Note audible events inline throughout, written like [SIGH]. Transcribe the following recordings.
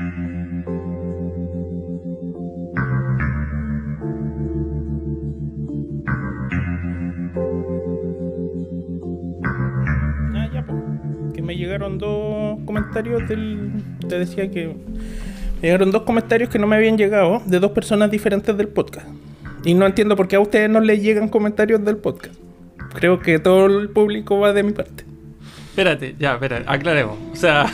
Ah, po. Que me llegaron dos comentarios del. Te decía que. Me llegaron dos comentarios que no me habían llegado de dos personas diferentes del podcast. Y no entiendo por qué a ustedes no les llegan comentarios del podcast. Creo que todo el público va de mi parte. Espérate, ya, espera, aclaremos. O sea,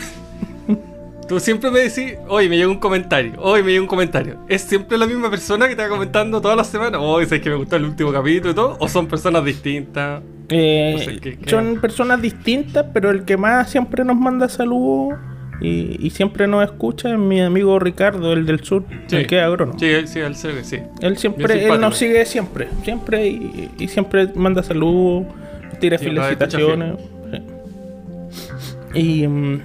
tú siempre me decís, hoy me llegó un comentario, hoy me llegó un comentario. ¿Es siempre la misma persona que te va comentando todas las semanas? Hoy sabes que me gustó el último capítulo y todo, o son personas distintas. Eh, No sé, ¿qué- qué? Son personas distintas, pero el que más siempre nos manda saludos y, y siempre nos escucha es mi amigo Ricardo, el del sur, el que es agrónomo. Sí, sí, ser, sí. Él siempre, él nos sigue siempre, siempre y, y siempre manda saludos, tira felicitaciones. sí. Y mm,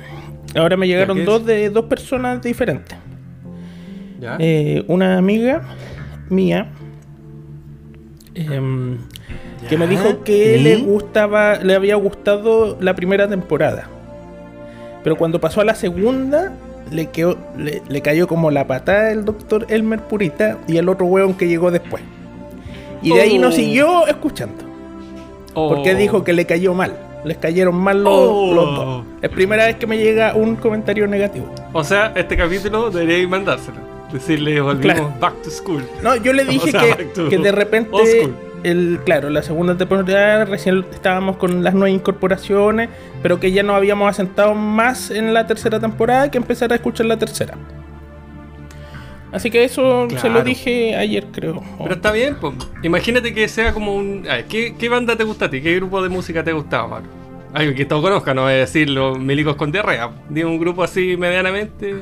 ahora me llegaron dos de dos personas diferentes. ¿Ya? Eh, una amiga mía em, que me dijo que le gustaba, le había gustado la primera temporada. Pero cuando pasó a la segunda, le, quedó, le, le cayó como la patada del doctor Elmer Purita y el otro hueón que llegó después. Y de ahí Oh. nos siguió escuchando. Porque Oh. dijo que le cayó mal. Les cayeron mal los, Oh. los dos. Es primera vez que me llega un comentario negativo. O sea, este capítulo deberíais mandárselo. Decirle, volvimos Claro. back to school. No, yo le [LAUGHS] dije O sea, que, de repente, el, claro, la segunda temporada recién estábamos con las nuevas incorporaciones, pero que ya nos habíamos asentado más en la tercera temporada que empezar a escuchar la tercera. Así que eso se lo dije ayer, creo. Pero está bien, pues. Imagínate que sea como un. a ver, ¿qué, qué banda te gusta a ti? ¿Qué grupo de música te gustaba, Maro? Algo que todos conozcan, no voy a decir los milicos con diarrea. Dime un grupo así medianamente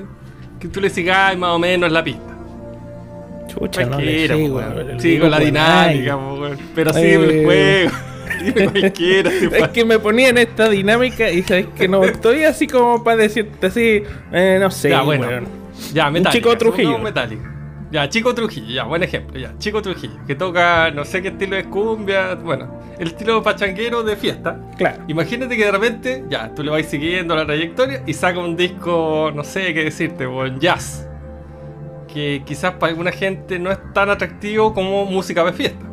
que tú le sigas más o menos la pista. Chucha, no le Sí, con la dinámica. Pero sí, Eh. el juego. [LAUGHS] Dime cualquiera. [LAUGHS] Es que me ponía en esta dinámica y sabes que no estoy así como para decirte así, eh, no sé, ya, bueno. Ya, Metallica. Chico Trujillo. Metallica. Ya, Chico Trujillo, ya, buen ejemplo, ya. Chico Trujillo, que toca, no sé qué estilo es cumbia, bueno, el estilo pachanguero de fiesta. Claro. Imagínate que de repente, ya, tú le vas siguiendo la trayectoria y saca un disco, no sé qué decirte, buen jazz. Que quizás para alguna gente no es tan atractivo como música de fiesta.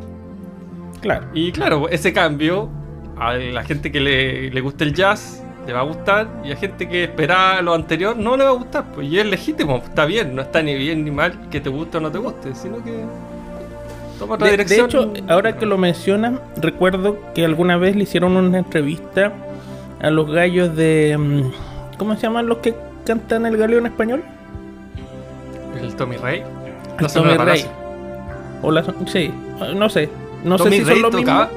Claro. Y claro, ese cambio, a la gente que le, le gusta el jazz, le va a gustar, y a gente que esperaba lo anterior, no le va a gustar. Pues, y es legítimo, está bien, no está ni bien ni mal que te guste o no te guste, sino que toma otra De, de dirección. hecho, ahora que lo mencionas, recuerdo que alguna vez le hicieron una entrevista a los gallos de. mm, ¿Cómo se llaman los que cantan el galeo en español? El Tommy Rey. El Tommy Rey. O la, sí, no sé. No Tommy sé si Rey son lo tocaba.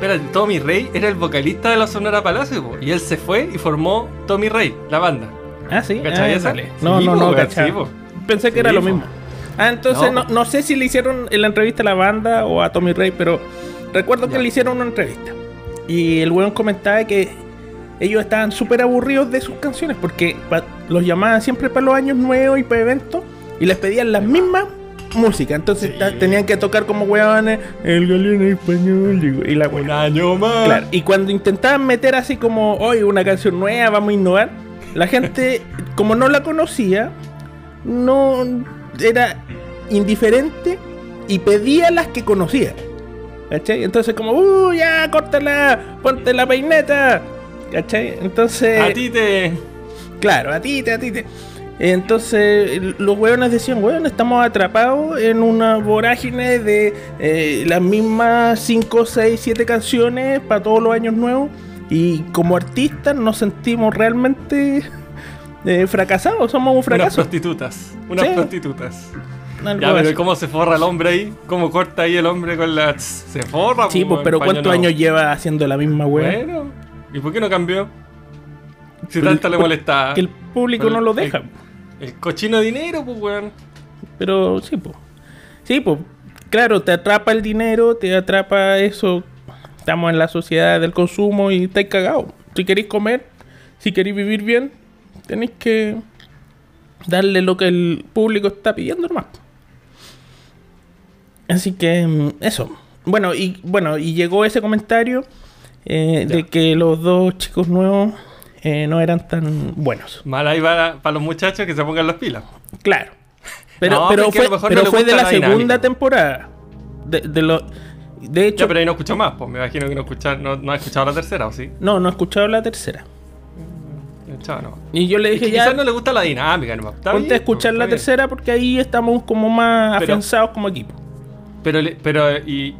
Espérate, Tommy Rey era el vocalista de la Sonora Palacio, po, y él se fue y formó Tommy Rey, la banda. Ah, sí. ¿Cachai Ah, esa? dale. No, Sí, no, po, no, cachai. Pensé que Sí, era lo po. mismo. Ah, entonces no. No. No, sé si le hicieron en la entrevista a la banda o a Tommy Rey, pero recuerdo que le hicieron una entrevista. Y el weón comentaba que ellos estaban súper aburridos de sus canciones porque los llamaban siempre para los años nuevos y para eventos y les pedían las mismas músicas. Entonces Sí. tenían que tocar como weones el galeón en español y, la Un año más. Claro, y cuando intentaban meter así como, hoy una canción nueva, vamos a innovar, la gente, [LAUGHS] como no la conocía, no era indiferente y pedía las que conocía. ¿Cachai? Entonces como, uh, ya, córtala, ponte la peineta. ¿Cachai? Entonces... A ti te. Claro, a ti, te, a ti, te. Entonces, los hueones decían, weón, estamos atrapados en una vorágine de eh, las mismas 5, 6, 7 canciones para todos los años nuevos. Y como artistas nos sentimos realmente eh, fracasados, somos un Unas fracaso. prostitutas. Unas Sí. prostitutas. Algo Ya, pero así. ¿y ¿cómo se forra el hombre ahí? ¿Cómo corta ahí el hombre con la... Se forra, Sí, po, pues, pero ¿cuántos años lleva haciendo la misma weá? Bueno, ¿y por qué no cambió? Si Pero tanto le molesta. Que el público no lo deja. El cochino de dinero, pues, weón. Pero sí, pues. Sí, pues. Claro, te atrapa el dinero, te atrapa eso. Estamos en la sociedad del consumo y estáis cagados. Si queréis comer, si queréis vivir bien, tenéis que darle lo que el público está pidiendo nomás. Así que mm, eso. Bueno, y bueno, y llegó ese comentario eh, de que los dos chicos nuevos eh, no eran tan buenos. Mal ahí para, para los muchachos que se pongan las pilas. Claro. Pero, No, pero fue, pero no de la la segunda temporada. De, de lo, de hecho, Ya, pero ahí no escuchó más, pues me imagino que no, escucha, no, no ha escuchado la tercera, ¿o sí? no, no he escuchado la tercera. Escuchado, no. Y yo le Es que dije, ya, quizás no le gusta la dinámica, nomás. Ponte a escuchar la tercera porque ahí estamos como más Pero- afianzados como equipo. Pero, pero, y.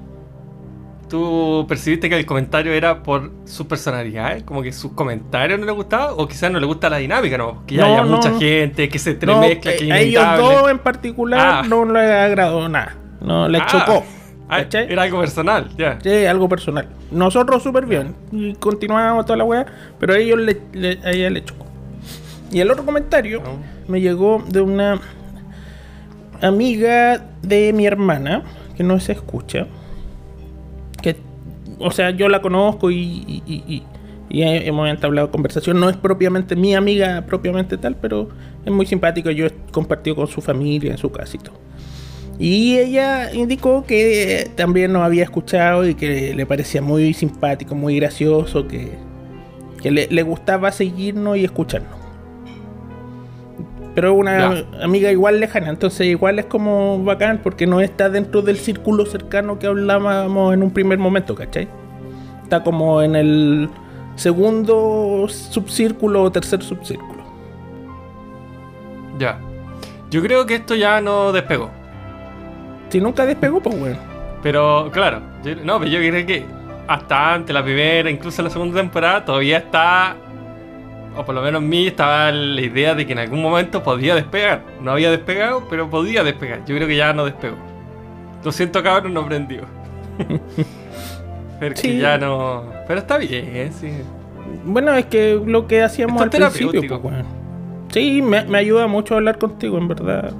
¿Tú percibiste que el comentario era por su personalidad? Como que sus comentarios no le gustaban, o quizás no le gusta la dinámica, ¿no? Que ya No, haya no, mucha no. gente, que se entremezcla, que eh, a ellos dos en particular Ah. no les agradó nada. No, les Ah. chocó. Ah, era algo personal, ya. Sí, algo personal. Nosotros súper bien. Y continuábamos toda la weá. Pero a ellos le, le- a ella le chocó. Y el otro comentario me llegó de una amiga de mi hermana que no se escucha. O sea, yo la conozco y, hemos entablado conversación. No es propiamente mi amiga, propiamente tal, pero es muy simpático. Yo he compartido con su familia en su casito. Y ella indicó que también nos había escuchado y que le parecía muy simpático, muy gracioso, que, le gustaba seguirnos y escucharnos. Pero una Ya. amiga igual lejana, entonces igual es como bacán porque no está dentro del círculo cercano que hablábamos en un primer momento, ¿cachai? Está como en el segundo subcírculo o tercer subcírculo. Ya. Yo creo que esto ya no despegó. Si nunca despegó, pues bueno. Pero claro, yo- no, pero yo creo que hasta antes, la primera, incluso la segunda temporada, todavía está, o por lo menos en mí estaba la idea de que en algún momento podía despegar. No había despegado, pero podía despegar. Yo creo que ya no despegó. Lo siento, cabrón, no prendió. Sí. ya no. Pero está bien, sí. Bueno, es que lo que hacíamos Esto al principio, pues. Sí, me, me ayuda mucho hablar contigo, en verdad.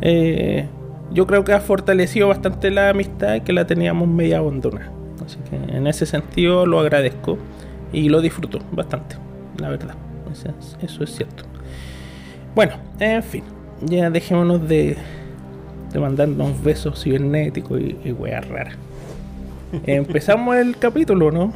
Eh, yo creo que ha fortalecido bastante la amistad que la teníamos media abandonada. Así que en ese sentido lo agradezco y lo disfruto bastante, la verdad. Eso es, eso es cierto. Bueno, en fin, ya dejémonos de, de mandarnos besos cibernéticos y, y weas raras. [LAUGHS] Empezamos el capítulo, ¿no?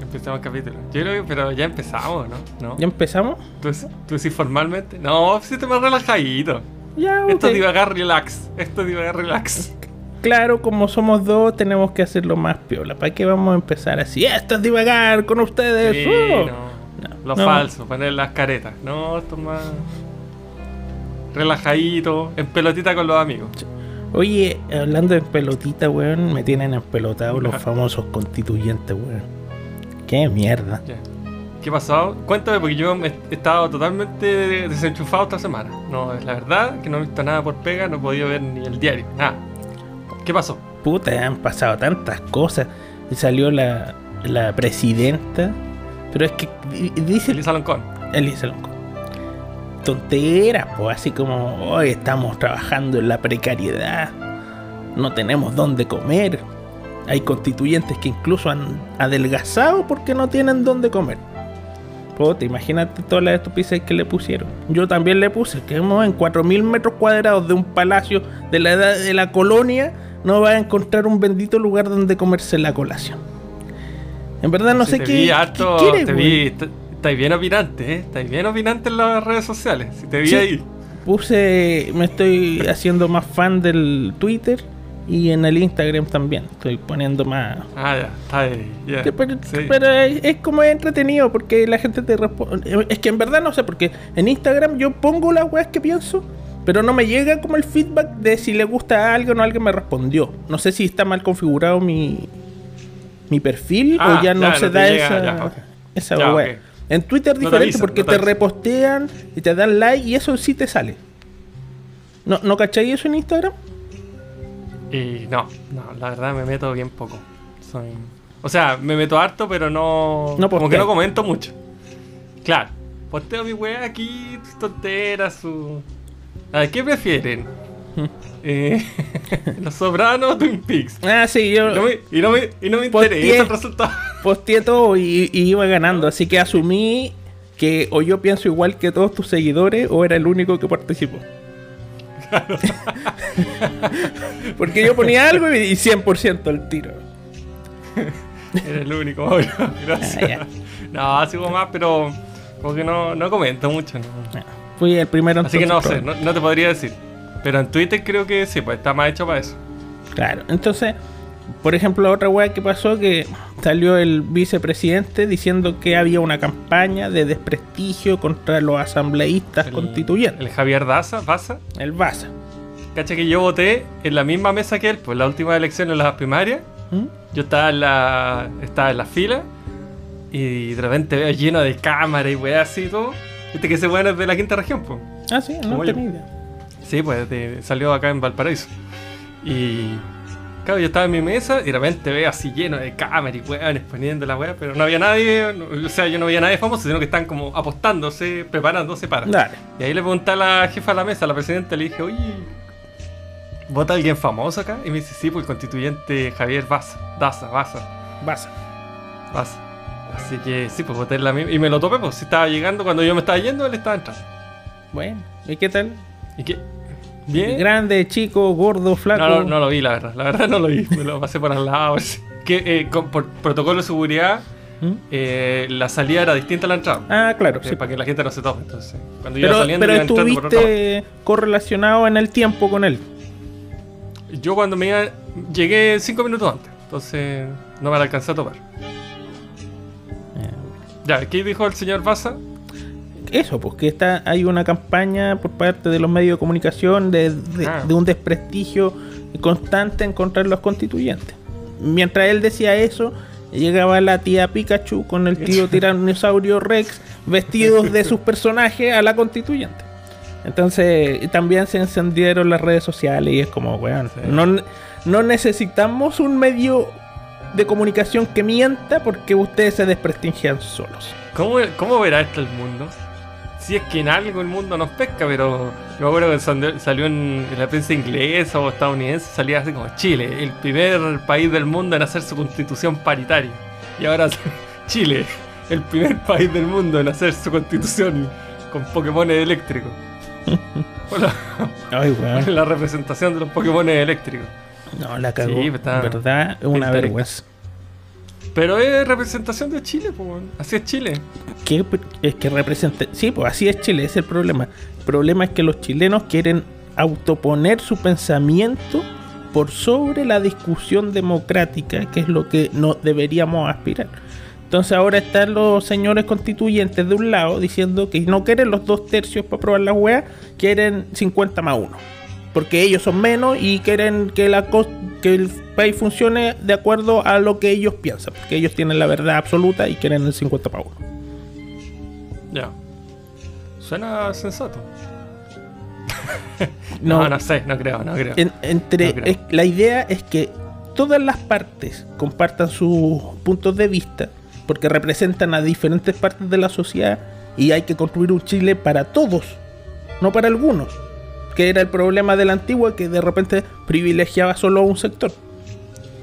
Empezamos el capítulo. Yo creo que, pero ya empezamos, ¿no? ¿No? ¿Ya empezamos? ¿Tú, tú decís formalmente? No, si te más relajadito. Ya, Esto ok. es divagar relax. Esto es divagar relax. Claro, como somos dos, tenemos que hacerlo más piola. ¿Para qué vamos a empezar así? Esto es divagar con ustedes. Sí, ¡Oh! no. No, Lo no. falso, poner las caretas. No, esto es más. Relajadito, en pelotita con los amigos. Oye, hablando de pelotita, weón, me tienen empelotado los famosos constituyentes, weón. Qué mierda. Ya. ¿Qué pasó? Cuéntame, porque yo me he estado totalmente desenchufado esta semana. No, es la verdad que no he visto nada por pega, no he podido ver ni el diario, nada. ¿Qué pasó? Puta, han pasado tantas cosas. Salió la, la presidenta. Pero es que di- dice Elisa Loncón. Elisa Lonco. Tonteras, pues así como hoy estamos trabajando en la precariedad, no tenemos dónde comer. Hay constituyentes que incluso han adelgazado porque no tienen dónde comer. Puta, imagínate todas las estupideces que le pusieron. Yo también le puse que en 4.000 metros cuadrados de un palacio de la edad de la colonia, no va a encontrar un bendito lugar donde comerse la colación. En verdad no Sí, sé te qué, vi qué harto, quiere, te vi, estáis bien opinante, ¿eh? Estáis bien opinante en las redes sociales. Si te vi Sí. ahí. Puse, me estoy haciendo más fan del Twitter y en el Instagram también. Estoy poniendo más. Ah, ya, está ahí. pero, Sí. pero es, es como entretenido porque la gente te responde. Es que en verdad no sé, porque en Instagram yo pongo las weas que pienso, pero no me llega como el feedback de si le gusta a alguien o alguien me respondió. No sé si está mal configurado mi, mi perfil Ah, o ya no ya, se no te da llega, esa, ya, esa Ya. En Twitter No te diferente porque no te repostean y te dan like y eso sí te sale. ¿No, ¿no cachai eso en Instagram? Y no, no, la verdad me meto bien poco. Soy... O sea, me meto harto, pero no. No como que no comento mucho. Claro, posteo mi weá aquí, tonteras, su. A ver, ¿qué prefieren? Eh, [LAUGHS] ¿Los Sopranos Twin Peaks? Ah, sí, Y yo no me, y no me, y no me Posteé. interesa el resultado. [LAUGHS] posteé todo y, y iba ganando, así que asumí que o yo pienso igual que todos tus seguidores o era el único que participó. [LAUGHS] Porque yo ponía algo y 100% el tiro. Era el único, obvio. Gracias. Ah, ya. No, sigo más, pero. Como que no, no comento mucho, ¿no? Fui el primero en Así que no sé, no te podría decir. Pero en Twitter creo que sí, pues está más hecho para eso. Claro, entonces, por ejemplo, la otra weá que pasó que salió el vicepresidente diciendo que había una campaña de desprestigio contra los asambleístas El- constituyentes, El Javier Daza, Baza. el BASA. Cacha que yo voté en la misma mesa que él, pues la última elección en las primarias. ¿Mm? Yo estaba en la, estaba en la fila y de repente veo lleno de cámaras y weá así y todo. Viste que ese weón es de la quinta región, pues. Ah, sí, no tenía idea. Sí, pues de- salió acá en Valparaíso. Y claro, yo estaba en mi mesa y de repente veo así lleno de cámaras y weones poniendo la weá, pero no había nadie, no- o sea, yo no veía nadie famoso, sino que están como apostándose, preparándose para. Dale. Y ahí le pregunté a la jefa de la mesa, a la presidenta, le dije, oye, ¿vota alguien famoso acá? Y me dice, sí, pues el constituyente Javier Baza, Daza, Baza, BASA. Baza. Así que sí, pues voté la misma. Y me lo topé, pues si estaba llegando, cuando yo me estaba yendo, él estaba entrando. Bueno, ¿y qué tal? ¿Y qué? ¿Bien? Grande, chico, gordo, flaco. No, no, no lo vi, la verdad. La verdad no lo vi. Me lo pasé por al lado. [LAUGHS] Que eh, con- por protocolo de seguridad, ¿Mm? eh, la salida era distinta a la entrada. Ah, claro, Eh, sí. para que la gente no se. Entonces, cuando yo iba Pero, saliendo, pero iba por estuviste correlacionado en el tiempo con él. Yo cuando me iba, llegué cinco minutos antes. Entonces, no me la alcancé a topar. Ya, ¿qué dijo el señor Baza? Eso, pues que está, hay una campaña por parte de los medios de comunicación de, de- Ah. de un desprestigio constante en contra de los constituyentes. Mientras él decía eso, llegaba la tía Pikachu con el tío [LAUGHS] tiranosaurio Rex vestidos de sus [LAUGHS] personajes a la constituyente. Entonces también se encendieron las redes sociales y es como, weón, no, no necesitamos un medio de comunicación que mienta porque ustedes se desprestigian solos. ¿Cómo, ¿Cómo verá esto el mundo? Si es que en algo el mundo nos pesca, pero yo me acuerdo que salió- en, en la prensa inglesa o estadounidense, salía así como Chile, el primer país del mundo en hacer su constitución paritaria. Y ahora [LAUGHS] Chile, el primer país del mundo en hacer su constitución con Pokémon eléctricos. [LAUGHS] Hola, Ay, weón. [LAUGHS] la representación de los Pokémon eléctricos. No, la cagó. Sí, pues, ¿Verdad? Una vergüenza. Pero es representación de Chile, pues, así es Chile. ¿Qué es que representa? Sí, pues así es Chile, ese es el problema. El problema es que los chilenos quieren autoponer su pensamiento por sobre la discusión democrática, que es lo que no deberíamos aspirar. Entonces ahora están los señores constituyentes de un lado diciendo que no quieren los dos tercios para aprobar la weá, quieren 50 más 1. Porque ellos son menos y quieren que, la que el país funcione de acuerdo a lo que ellos piensan. Porque ellos tienen la verdad absoluta y quieren el 50 más 1. Ya. Suena sensato. [LAUGHS] No, no, sé, no creo, no creo. En- entre No creo. es- la idea es que todas las partes compartan sus puntos de vista porque representan a diferentes partes de la sociedad y hay que construir un Chile para todos, no para algunos, que era el problema de la antigua que de repente privilegiaba solo un sector.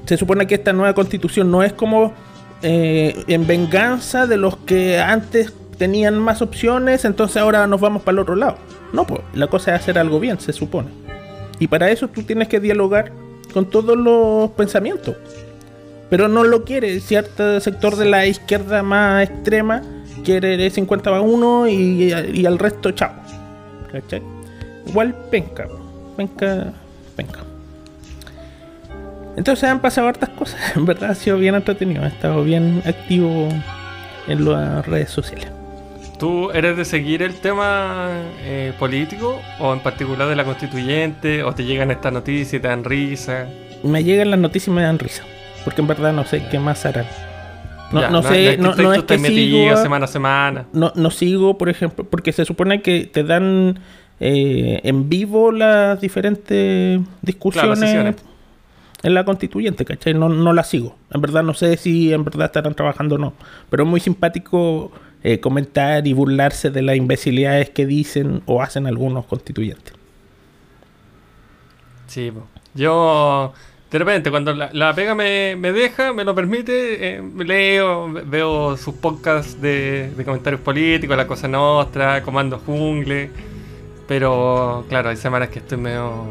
Se supone que esta nueva constitución no es como eh, en venganza de los que antes tenían más opciones, entonces ahora nos vamos para el otro lado. No, pues la cosa es hacer algo bien, se supone. Y para eso tú tienes que dialogar con todos los pensamientos. Pero no lo quiere. Cierto sector de la izquierda más extrema quiere el 50 a 1 y, al resto chao. Igual penca. Penca. Penca. Entonces han pasado hartas cosas. [LAUGHS] En verdad ha sido bien entretenido. He estado bien activo en las redes sociales. ¿Tú eres de seguir el tema eh, político o en particular de la constituyente o te llegan estas noticias y te dan risa? Me llegan las noticias y me dan risa. Porque en verdad no sé qué más harán. No, Ya, no sé, no, no es que sigo, semana a semana. no, no sigo, por ejemplo, porque se supone que te dan eh, en vivo las diferentes discusiones en la constituyente, ¿cachai? No, no la sigo. En verdad no sé si en verdad estarán trabajando o no. Pero es muy simpático eh, comentar y burlarse de las imbecilidades que dicen o hacen algunos constituyentes. Sí, yo de repente cuando la, la pega me, me deja, me lo permite, eh, leo, ve- veo sus podcasts de, de comentarios políticos, La Cosa Nostra, Comando Jungle, pero claro, hay semanas que estoy medio...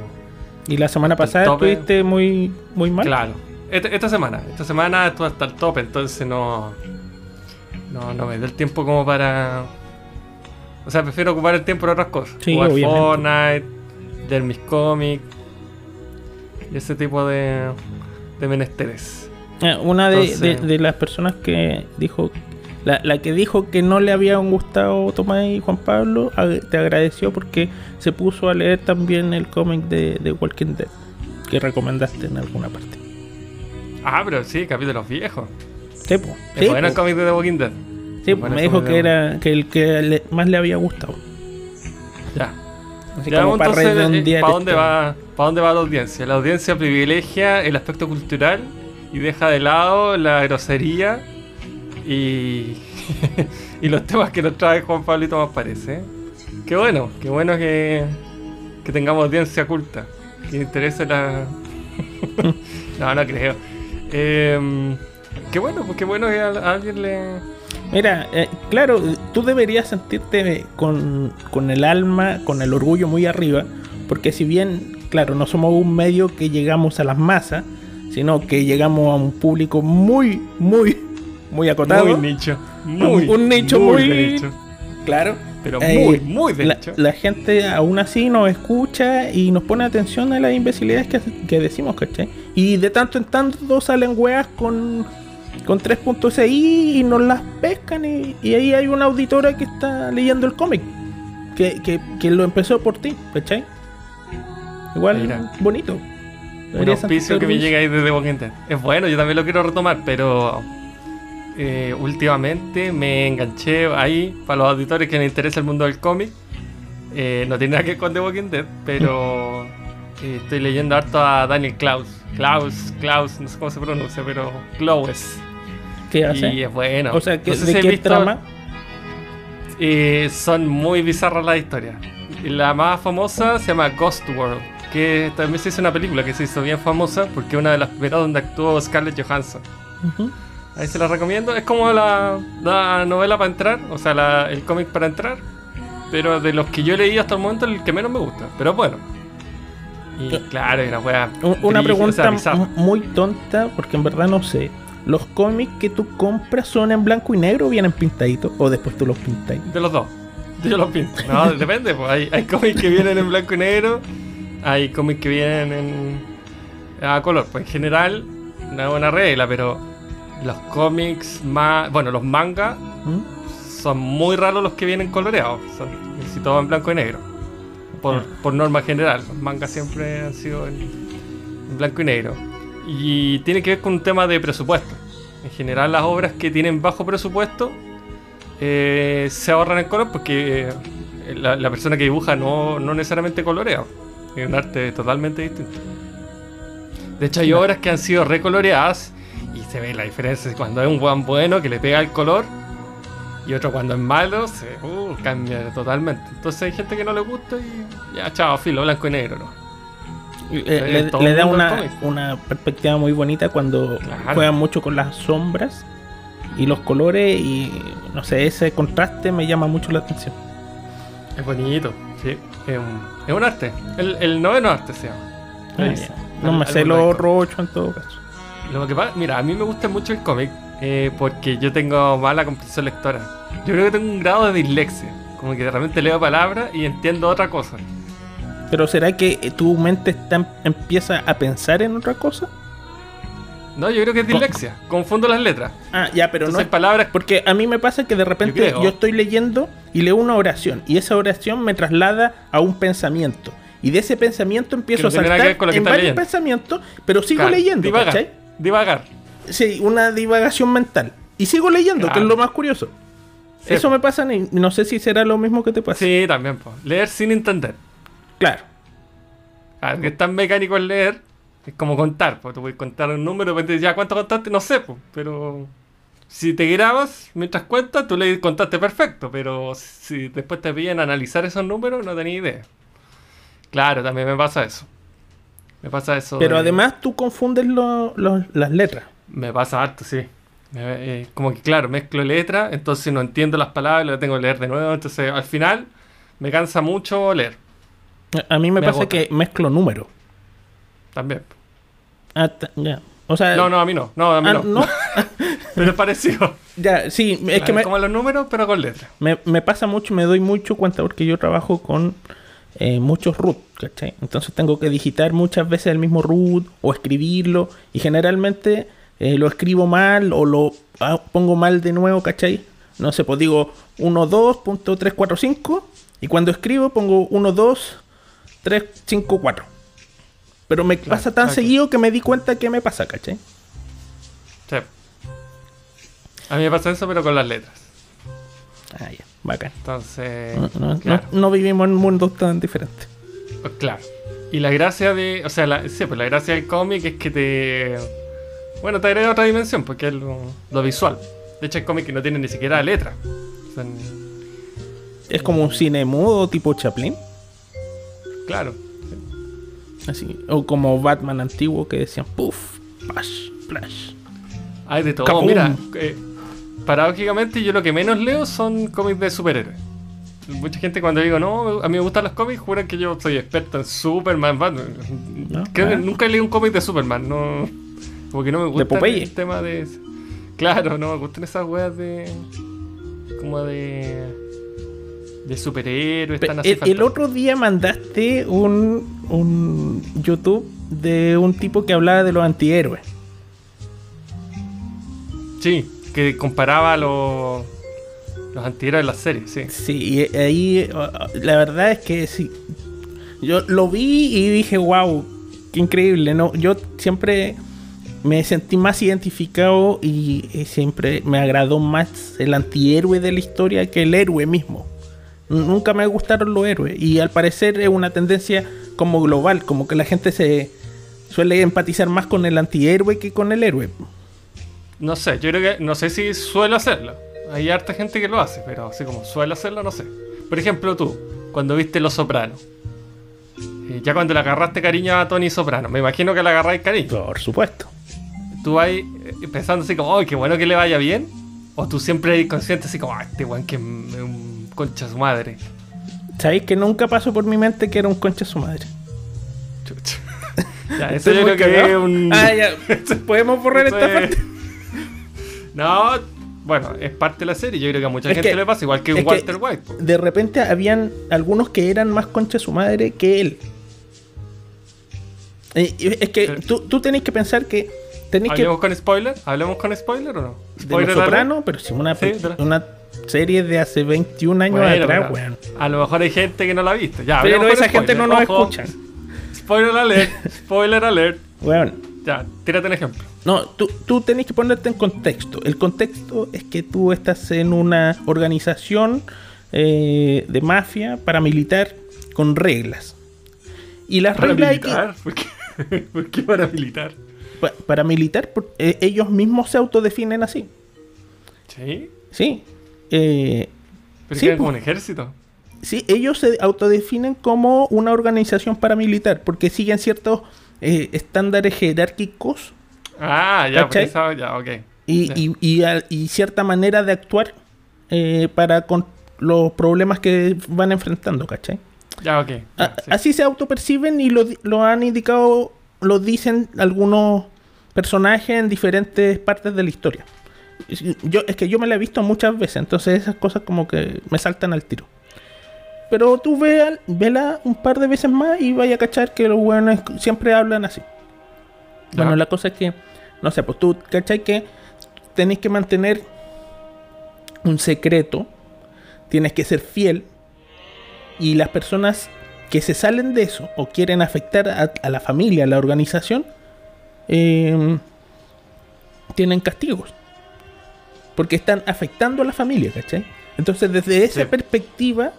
Y la semana pasada estuviste muy, muy mal. Claro, esta, esta semana, esta semana estuve hasta el tope, entonces no... No, no me da el tiempo como para, O sea, prefiero ocupar el tiempo en otras cosas. Sí, Jugar obviamente. Fortnite, leer mis cómics. Y ese tipo de, de menesteres. Eh, Una de, Entonces- de- de las personas que dijo, la, la que dijo que no le habían gustado Tomás y Juan Pablo, te agradeció porque se puso a leer también el cómic de, de Walking Dead que recomendaste en alguna parte. Ah, pero sí, capítulos viejos. Sí, po. Es Sí, bueno el cómic de The Walking Dead. Sí, me dijo que era que el que le- más le había gustado. Ya. Así Ya, como para redondear ¿para dónde, esto. va, ¿para dónde va la audiencia? La audiencia privilegia el aspecto cultural y deja de lado la grosería [LAUGHS] y, los temas que nos trae Juan Pablo y Tomás Parece. Qué bueno, qué bueno que, que tengamos audiencia culta, que interese la... [LAUGHS] no, no creo. Em, qué bueno, pues qué bueno que a, a alguien le... Mira, eh, claro, tú deberías sentirte con, con el alma, con el orgullo muy arriba, porque si bien, claro, no somos un medio que llegamos a las masas, sino que llegamos a un público muy, muy, muy acotado. Muy nicho. Muy, Un nicho muy- de nicho. Claro. Pero Eh, muy, muy de La, gente aún así nos escucha y nos pone atención a las imbecilidades que, que decimos, ¿cachai? Y de tanto en tanto salen weas con, con 3.6 y nos las pescan y, y ahí hay una auditora que está leyendo el cómic. Que, que, que lo empezó por ti, ¿cachai? Igual, Mira. bonito. Un auspicio que me llega ahí desde Walking. Es bueno, yo también lo quiero retomar, pero eh, últimamente me enganché ahí para los auditores que les interesa el mundo del cómic. Eh, no tiene nada que ver con The Walking Dead, pero [LAUGHS] eh, estoy leyendo harto a Daniel Klaus. Klaus, Klaus, no sé cómo se pronuncia, pero Claus. ¿Qué hace? Y es bueno. o sea, que, No sé ¿de si qué visto- trama? eh, son muy bizarras las historias. La más famosa se llama Ghost World, que también se hizo una película que se hizo bien famosa porque es una de las primeras donde actuó Scarlett Johansson. Ahí se la recomiendo. Es como la, la novela para entrar, o sea, la- el cómic para entrar. Pero de los que yo he leído hasta el momento, el que menos me gusta. Pero bueno. Y claro, una wea. Un- Una brígida, o sea, pregunta muy tonta, porque en verdad no sé. ¿Los cómics que tú compras son en blanco y negro o vienen pintaditos? ¿O después tú los pintas? De los dos. Yo los pinto. No, [LAUGHS] depende. Pues. Hay, hay cómics que vienen en blanco y negro. Hay cómics que vienen en a color. Pues en general, una regla, pero los cómics más. Bueno, los mangas ¿Mm? son muy raros los que vienen coloreados. Son casi todo en blanco y negro. Por, Ya. por norma general. Los mangas siempre han sido en, en blanco y negro. Y tiene que ver con un tema de presupuesto. En general, las obras que tienen bajo presupuesto eh, se ahorran en color porque eh, la, la persona que dibuja no, no necesariamente colorea. Es un arte totalmente distinto. De hecho, hay obras que han sido recoloreadas y se ve la diferencia cuando es un buen bueno que le pega el color y otro cuando es malo se uh, cambia totalmente. Entonces hay gente que no le gusta y ya, chao, filo, blanco y negro. ¿no? Eh, le, da una, una perspectiva muy bonita cuando Claro. juegan mucho con las sombras y los colores y no sé, ese contraste me llama mucho la atención. Es bonito, sí. Es un, es un arte. El, el noveno arte se llama. Ah. No me sé los otros ocho en todo caso. Lo que pasa, mira, a mí me gusta mucho el cómic eh, porque yo tengo mala comprensión lectora. Yo creo que tengo un grado de dislexia. Como que de repente leo palabras y entiendo otra cosa. Pero ¿será que eh, tu mente está, empieza a pensar en otra cosa? No, yo creo que es dislexia. Confundo las letras. Ah, ya, pero Entonces no palabras... Porque a mí me pasa que de repente Yo estoy leyendo y leo una oración y esa oración me traslada a un pensamiento. Y de ese pensamiento empiezo a no saltar en varios leyendo. pensamientos, pero sigo Claro, leyendo. ¿cachai? Divagar. Sí, una divagación mental. Y sigo leyendo, que es lo más curioso. Sí. Eso me pasa a. No sé si será lo mismo que te pasa. Sí, también. po. Leer sin entender. Claro. Claro, que es tan mecánico el leer. Es como contar. Pues tú puedes contar un número de repente ya cuánto contaste, no sé, pues, pero si te grabas mientras cuentas, tú le contaste perfecto, pero si después te piden analizar esos números, no tenía idea. Claro, también me pasa eso. Me pasa eso. Pero de- además tú confundes lo- lo- las letras. Me pasa harto, sí. Me- eh, como que, claro, mezclo letras, entonces no entiendo las palabras, las tengo que leer de nuevo, entonces al final me cansa mucho leer. A mí me, Me pasa agota. que mezclo números. También. Ah, ya. O sea, No, no, a mí no. No, a mí ah, no. ¿no? [LAUGHS] Pero es parecido. Ya, sí, es que me, Como los números, pero con letras. me, me pasa mucho, me doy mucho cuenta porque yo trabajo con eh, muchos root, ¿cachai? Entonces tengo que digitar muchas veces el mismo root o escribirlo y generalmente eh, lo escribo mal o lo ah, pongo mal de nuevo, ¿cachai? No sé, pues digo 12.345 y cuando escribo pongo 12354. Pero me Claro, pasa tan seguido que me di cuenta que me pasa, ¿cachai? Sí. A mí me pasa eso, pero con las letras. Ah, ya, bacán. Entonces, No, no- no- claro. no vivimos en mundos tan diferentes. Pues Claro. Y la gracia de. O sea, la, sí, pues la gracia del cómic es que te. Bueno, te agrega otra dimensión, porque es lo, lo visual. De hecho, hay cómics que no tienen ni siquiera letra. Es como un cine mudo tipo Chaplin. claro. Así. O como Batman antiguo que decían puff, pash, flash. Hay de todo. Mira, eh, paradójicamente, yo lo que menos leo son cómics de superhéroes. Mucha gente cuando digo, no, a mí me gustan los cómics, juran que yo soy experto en Superman, Batman. No, Creo que nunca he leído un cómic de Superman, no. Como que no me gusta el tema de. Claro, no me gustan esas weas de. como de. de superhéroes, Pe- tan así El, el otro día mandaste un, un YouTube de un tipo que hablaba de los antihéroes. Sí, que comparaba los. los antihéroes de las series, sí. Sí, y ahí la verdad es que sí. Yo lo vi y dije, wow, qué increíble. No, yo siempre me sentí más identificado y, siempre me agradó más el antihéroe de la historia que el héroe mismo. Nunca me gustaron los héroes y al parecer es una tendencia como global, como que la gente se suele empatizar más con el antihéroe que con el héroe. No sé, yo creo que. No sé si suelo hacerlo. Hay harta gente que lo hace, pero así como suele hacerlo, no sé. Por ejemplo, tú, cuando viste Los Sopranos. eh, ya cuando le agarraste cariño a Tony Soprano, me imagino que le agarráis cariño. Por supuesto. Tú vas eh, pensando así como, ¡ay, qué bueno que le vaya bien! O tú siempre eres consciente así como, ¡ay, este weón que es un concha su madre! ¿Sabéis que nunca pasó por mi mente que era un concha su madre? Chucha. [LAUGHS] ya, eso yo creo que es un. Ah, ya. [LAUGHS] ¿Podemos borrar esta es- parte? No, bueno, es parte de la serie. Yo creo que a mucha Es gente que- le pasa, igual que un es que- Walter White. po. De repente habían algunos que eran más concha su madre que él. Es que Pero- tú, tú tenés que pensar que tenés que. ¿Hablemos con spoiler? ¿Hablemos con spoiler o no? De ¿Spoiler los alert? Sopranos, pero si una, Sí, de una serie de hace 21 años Bueno, atrás, weón. A lo mejor hay gente que no la ha visto. Ya, Pero esa gente no nos Ojo. escucha. Spoiler alert. [LAUGHS] Spoiler alert. Weón. Ya, tírate un ejemplo. No, tú, tú tenés que ponerte en contexto. El contexto es que tú estás en una organización eh, de mafia paramilitar con reglas. Y las reglas ¿Paramilitar? ¿Por qué? [LAUGHS] ¿Por qué paramilitar? pa- paramilitar, por- eh, ellos mismos se autodefinen así. ¿Sí? Sí. Eh, ¿Pero Sí, que como pues. un ejército? sí, ellos se autodefinen como una organización paramilitar porque siguen ciertos eh, estándares jerárquicos Ah, ya, ya, ok. y, Ya. y- y al- y cierta manera de actuar eh, para con los problemas que van enfrentando, ¿cachai? Ya, ok. ya, A- sí. Así se autoperciben y lo, han indicado, lo dicen algunos personajes en diferentes partes de la historia. Yo, es que yo me la he visto muchas veces, entonces esas cosas como que me saltan al tiro. Pero tú vea, vela un par de veces más y vaya a cachar que los buenos siempre hablan así. Bueno, la cosa es que, no sé, pues tú cachai que tenéis que mantener un secreto, tienes que ser fiel y las personas que se salen de eso o quieren afectar a, a la familia, a la organización, eh, tienen castigos. Porque están afectando a la familia, ¿cachai? Entonces, desde esa Sí. perspectiva,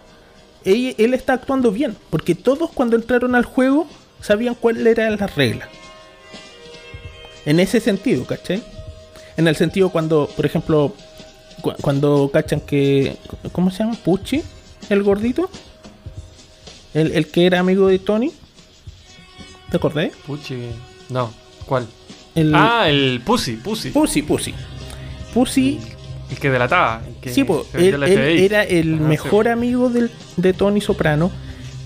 él, él está actuando bien. Porque todos cuando entraron al juego sabían cuál era la regla. En ese sentido, ¿cachai? En el sentido cuando, por ejemplo, cu- cuando cachan que... ¿Cómo se llama? Pucci, el gordito. El, el que era amigo de Tony. ¿Te acordás? Puchi. No, ¿cuál? El, Ah, el Pussy, Pussy. Pussy, Pussy. Pussy, El que delataba. el que sí, pues, él, él era el Ajá, mejor sí. amigo del- de Tony Soprano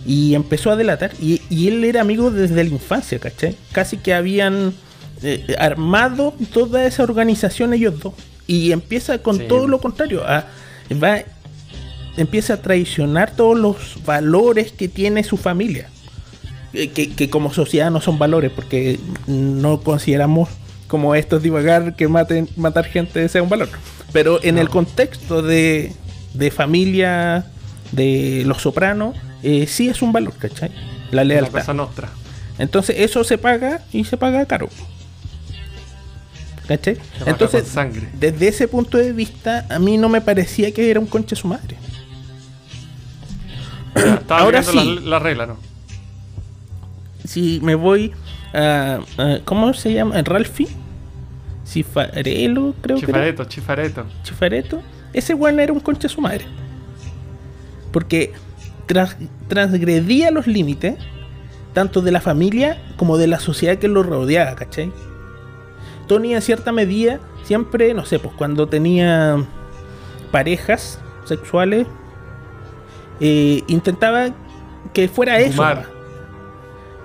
y empezó a delatar. Y, y él era amigo desde la infancia, ¿cachai? Casi que habían eh, armado toda esa organización ellos dos. Y empieza con Sí. todo lo contrario. a- va, empieza a traicionar todos los valores que tiene su familia. Eh, Que, que como sociedad no son valores, porque no consideramos como esto es divagar que maten, matar gente sea un valor. Pero en No. el contexto de, de familia de los sopranos, eh, sí es un valor, ¿cachai? La La lealtad. cosa nostra. Entonces eso se paga y se paga caro. ¿Cachai? paga Entonces, con sangre. desde ese punto de vista, a mí no me parecía que era un conche su madre. [COUGHS] Estaba Ahora viendo sí. la, la regla, ¿no? Si me voy a. ¿Cómo se llama? ¿Ralphie? Cifarelo, creo que. Chifareto, chifareto. Chifareto. Ese weón era un conche su madre. Porque transgredía los límites, tanto de la familia como de la sociedad que lo rodeaba, ¿cachai? Tony en cierta medida siempre, no sé, pues cuando tenía parejas sexuales, eh, intentaba que fuera eso.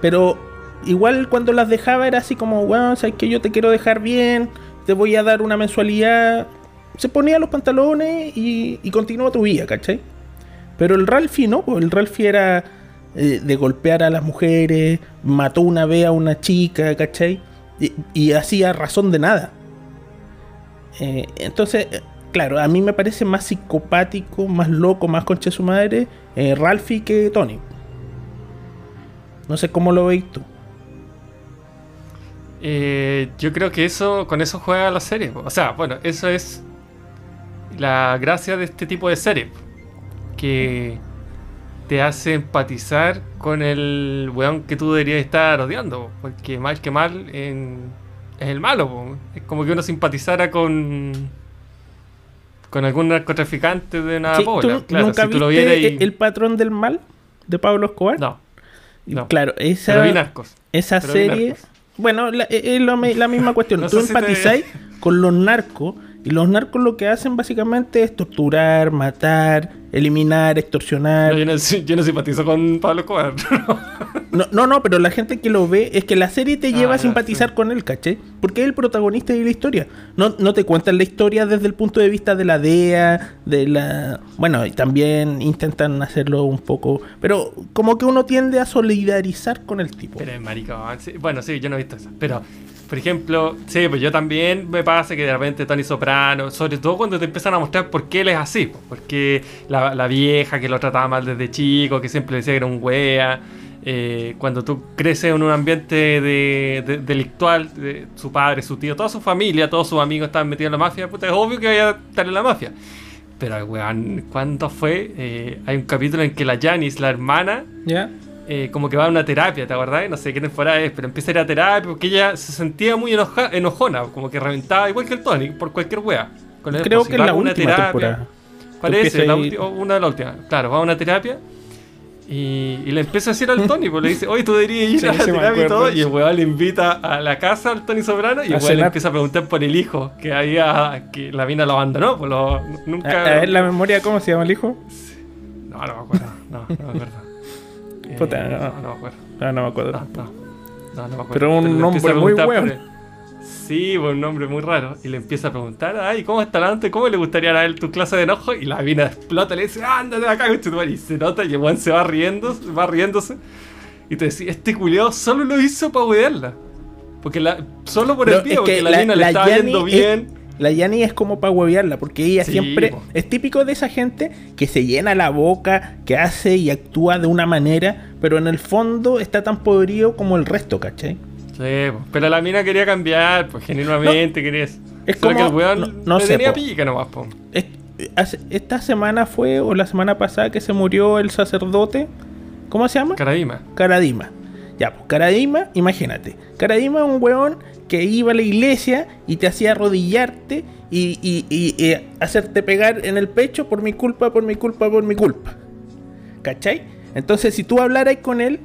Pero igual cuando las dejaba era así como, bueno, sabes que yo te quiero dejar bien, te voy a dar una mensualidad. Se ponía los pantalones y, y continúa tu vida, ¿cachai? Pero el Ralphie no, pues el Ralphie era eh, de golpear a las mujeres, mató una vez a una chica, ¿cachai? Y, y hacía razón de nada. Eh, entonces, eh, claro, a mí me parece más psicopático, más loco, más concha de su madre, eh, Ralphie que Tony. No sé cómo lo veis tú. Eh, yo creo que eso con eso juega la serie. O sea, bueno, eso es la gracia de este tipo de serie. Que te hace empatizar con el weón que tú deberías estar odiando. po. Porque mal que mal en- es el malo. po. Es como que uno simpatizara con con algún narcotraficante de una Sí, pobla. ¿Tú Claro, nunca si tú lo viste vieras y... el patrón del mal de Pablo Escobar? No, no. Claro, esa, esa serie... Bueno, la- es es lo mi- la misma cuestión. [LAUGHS] No Tú si te- empatizáis con los narcos y los narcos lo que hacen básicamente es torturar, matar, eliminar, extorsionar. No, yo, no, yo no simpatizo con Pablo Escobar. [LAUGHS] No, no, no, pero la gente que lo ve es que la serie te Ah, lleva a simpatizar sí. con él, ¿caché? Porque es el protagonista de la historia. No, no te cuentan la historia desde el punto de vista de la DEA, de la... Bueno, y también intentan hacerlo un poco... Pero como que uno tiende a solidarizar con el tipo. Pero es maricón. sí. Bueno, sí, yo no he visto eso. Pero, por ejemplo, sí, pues yo también me pasa que de repente Tony Soprano, sobre todo cuando te empiezan a mostrar por qué él es así. po. Porque la, la vieja que lo trataba mal desde chico, que siempre decía que era un wea. eh, cuando tú creces en un ambiente de, de- delictual, de su padre, su tío, toda su familia, todos sus amigos estaban metidos en la mafia, puta, es obvio que vaya a estar en la mafia. Pero, weón, ¿cuándo fue? Eh, hay un capítulo en que la Janice, la hermana, ¿Ya? eh, como que va a una terapia, ¿te acordás? No sé qué temporada es, pero empieza a ir a terapia porque ella se sentía muy enoja- enojona, como que reventaba igual que el Tony, por cualquier wea. Creo que es la última terapia, temporada. Parece, la una de las últimas. Claro, va a una terapia y, y le empieza a decir al Tony, pues le dice, oye, tú deberías ir Sí, a la terapia y todo. Y el weón le invita a la casa al Tony Sobrano y el A weón le empieza a preguntar por el hijo, que había, que la mina lo abandonó, pues lo, A, nunca... a ver la memoria, ¿cómo se llama el hijo? No, no me acuerdo, no, no me acuerdo. Eh, no. no, no me acuerdo. Ah, no me acuerdo. No, no. No, no me acuerdo. Pero un le nombre a muy preguntar weón. por. Sí, pues, un nombre muy raro. Y le empieza a preguntar, ay, ¿cómo está la Dante? ¿Cómo le gustaría a él tu clase de enojo? Y la mina explota, le dice, ándate de acá, conchetumare". Y se nota y el weón se va riendo, va riéndose. Y te decía, este culiao solo lo hizo para huearla. Porque la, solo por el que porque la, la- mina le Yani yendo es- bien. La Yani es como para huevearla, porque ella Sí, siempre po. es típico de esa gente que se llena la boca, que hace y actúa de una manera, pero en el fondo está tan podrido como el resto, ¿cachai? Sí, pero la mina quería cambiar, pues genuinamente quería eso. Es Solo como- que el weón no- no le sé, tenía po. pica nomás, po. Esta semana fue, o la semana pasada, que se murió el sacerdote. ¿Cómo se llama? Caradima. Caradima. Ya, pues Caradima, imagínate. Caradima es un weón que iba a la iglesia y te hacía arrodillarte y, y- y- y hacerte pegar en el pecho por mi culpa, por mi culpa, por mi culpa. ¿Cachai? Entonces, si tú hablaras con él,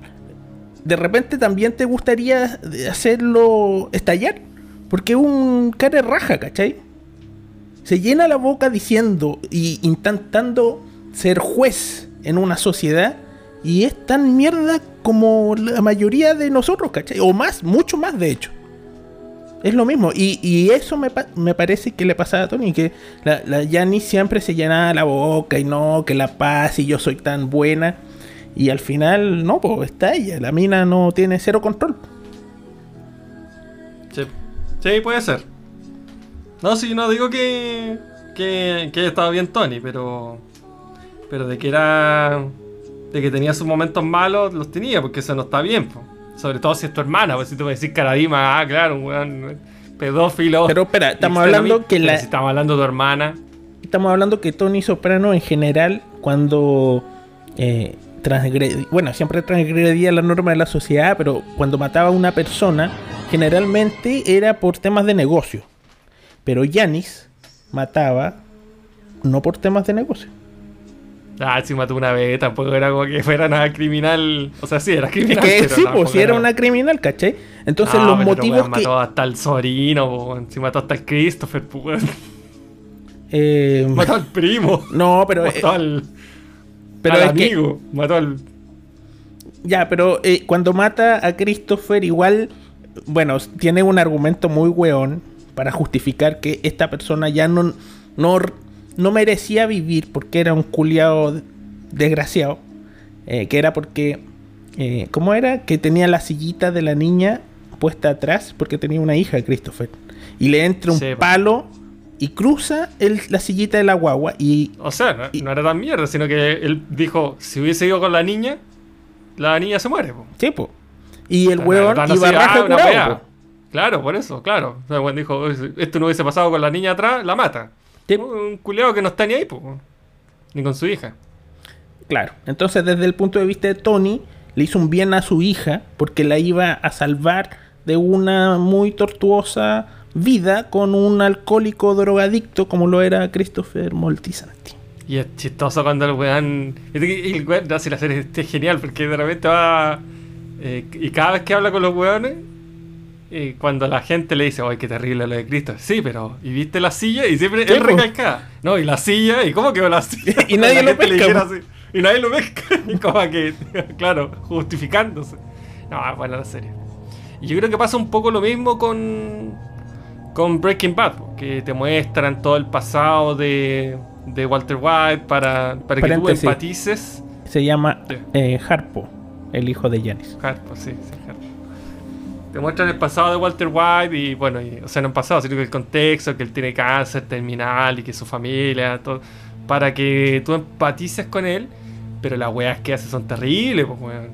de repente también te gustaría hacerlo estallar. Porque es un cara raja, ¿cachai? Se llena la boca diciendo y intentando ser juez en una sociedad y es tan mierda como la mayoría de nosotros, ¿cachai? O más, mucho más de hecho. Es lo mismo. Y, y eso me, pa- me parece que le pasaba a Tony. Que la, la Yanni siempre se llenaba la boca y no, que la paz y yo soy tan buena. Y al final, no, pues está ella. La mina no tiene cero control. Sí. Sí, puede ser. No, sí, no digo que. que, que estaba bien Tony, pero. Pero de que era. de que tenía sus momentos malos, los tenía, porque eso no está bien, po. Sobre todo si es tu hermana, pues si tú me decís Caradima, ah, claro, un weón pedófilo. Pero espera, estamos hablando que la- Si estamos hablando de tu hermana. Estamos hablando que Tony Soprano en general, cuando eh, transgredía, bueno, siempre transgredía la norma de la sociedad, pero cuando mataba a una persona, generalmente era por temas de negocio. Pero Yanis mataba no por temas de negocio. Ah, si mató una vez, tampoco era como que fuera nada criminal. O sea, sí, era Es criminal. que pero sí, pues si era una criminal, ¿cachai? Entonces No, los pero motivos weón que... mató hasta el sobrino, si mató hasta el Christopher, pues, eh, mató al primo. [LAUGHS] no, pero... eh, mató al, pero al es que- amigo. Mató al. Ya, pero eh, cuando mata a Christopher, igual, bueno, tiene un argumento muy weón para justificar que esta persona ya no, no, no merecía vivir porque era un culiao desgraciado. Eh, que era porque, eh, ¿cómo era? Que tenía la sillita de la niña puesta atrás porque tenía una hija, Christopher. Y le entra un Sí, po. palo y cruza el- la sillita de la guagua y O sea, no, Y- no era tan mierda, sino que él dijo: si hubiese ido con la niña, la niña se muere, po. Sí, po. Y el no iba sé, raja ah, curado. Claro, por eso, claro. O sea, dijo: esto no hubiese pasado con la niña atrás, la mata. Sí. Un culeado que no está ni ahí, po. Ni con su hija. Claro. Entonces, desde el punto de vista de Tony, le hizo un bien a su hija porque la iba a salvar de una muy tortuosa vida con un alcohólico drogadicto como lo era Christopher Moltisanti. Y es chistoso cuando el weón. y El weón si la serie es genial porque de repente va. eh, y cada vez que habla con los weones, eh, cuando la gente le dice, ¡ay, qué terrible lo de Cristo! Sí, pero. ¿Y viste la silla? Y siempre él recalca. No, y la silla, ¿y cómo quedó la [LAUGHS] silla? Y nadie La lo pesca, así, Y nadie lo pesca. [LAUGHS] Y como que, [LAUGHS] claro, justificándose. No, es buena la serie. Y yo creo que pasa un poco lo mismo con. Con Breaking Bad, que te muestran todo el pasado de, de Walter White para, para que tú empatices. Se llama Sí. eh, Harpo, el hijo de Janis. Harpo, sí, sí, Harpo. Te muestran el pasado de Walter White y bueno, y- o sea, no el pasado, sino que el contexto, que él tiene cáncer terminal y que su familia, todo, para que tú empatices con él, pero las weas que hace son terribles, pues, weón.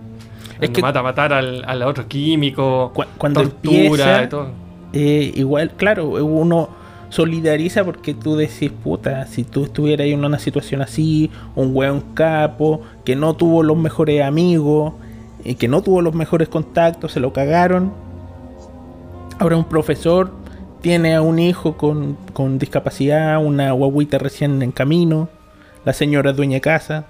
Es que- mata a matar al, al otro químico, Cu- cuando tortura empieza- y todo. Eh, igual, claro, uno solidariza porque tú decís, puta, si tú estuvieras en una situación así, un weón capo, que no tuvo los mejores amigos, eh, que no tuvo los mejores contactos, se lo cagaron. Ahora un profesor tiene a un hijo con, con discapacidad, una guaguita recién en camino, la señora dueña de casa,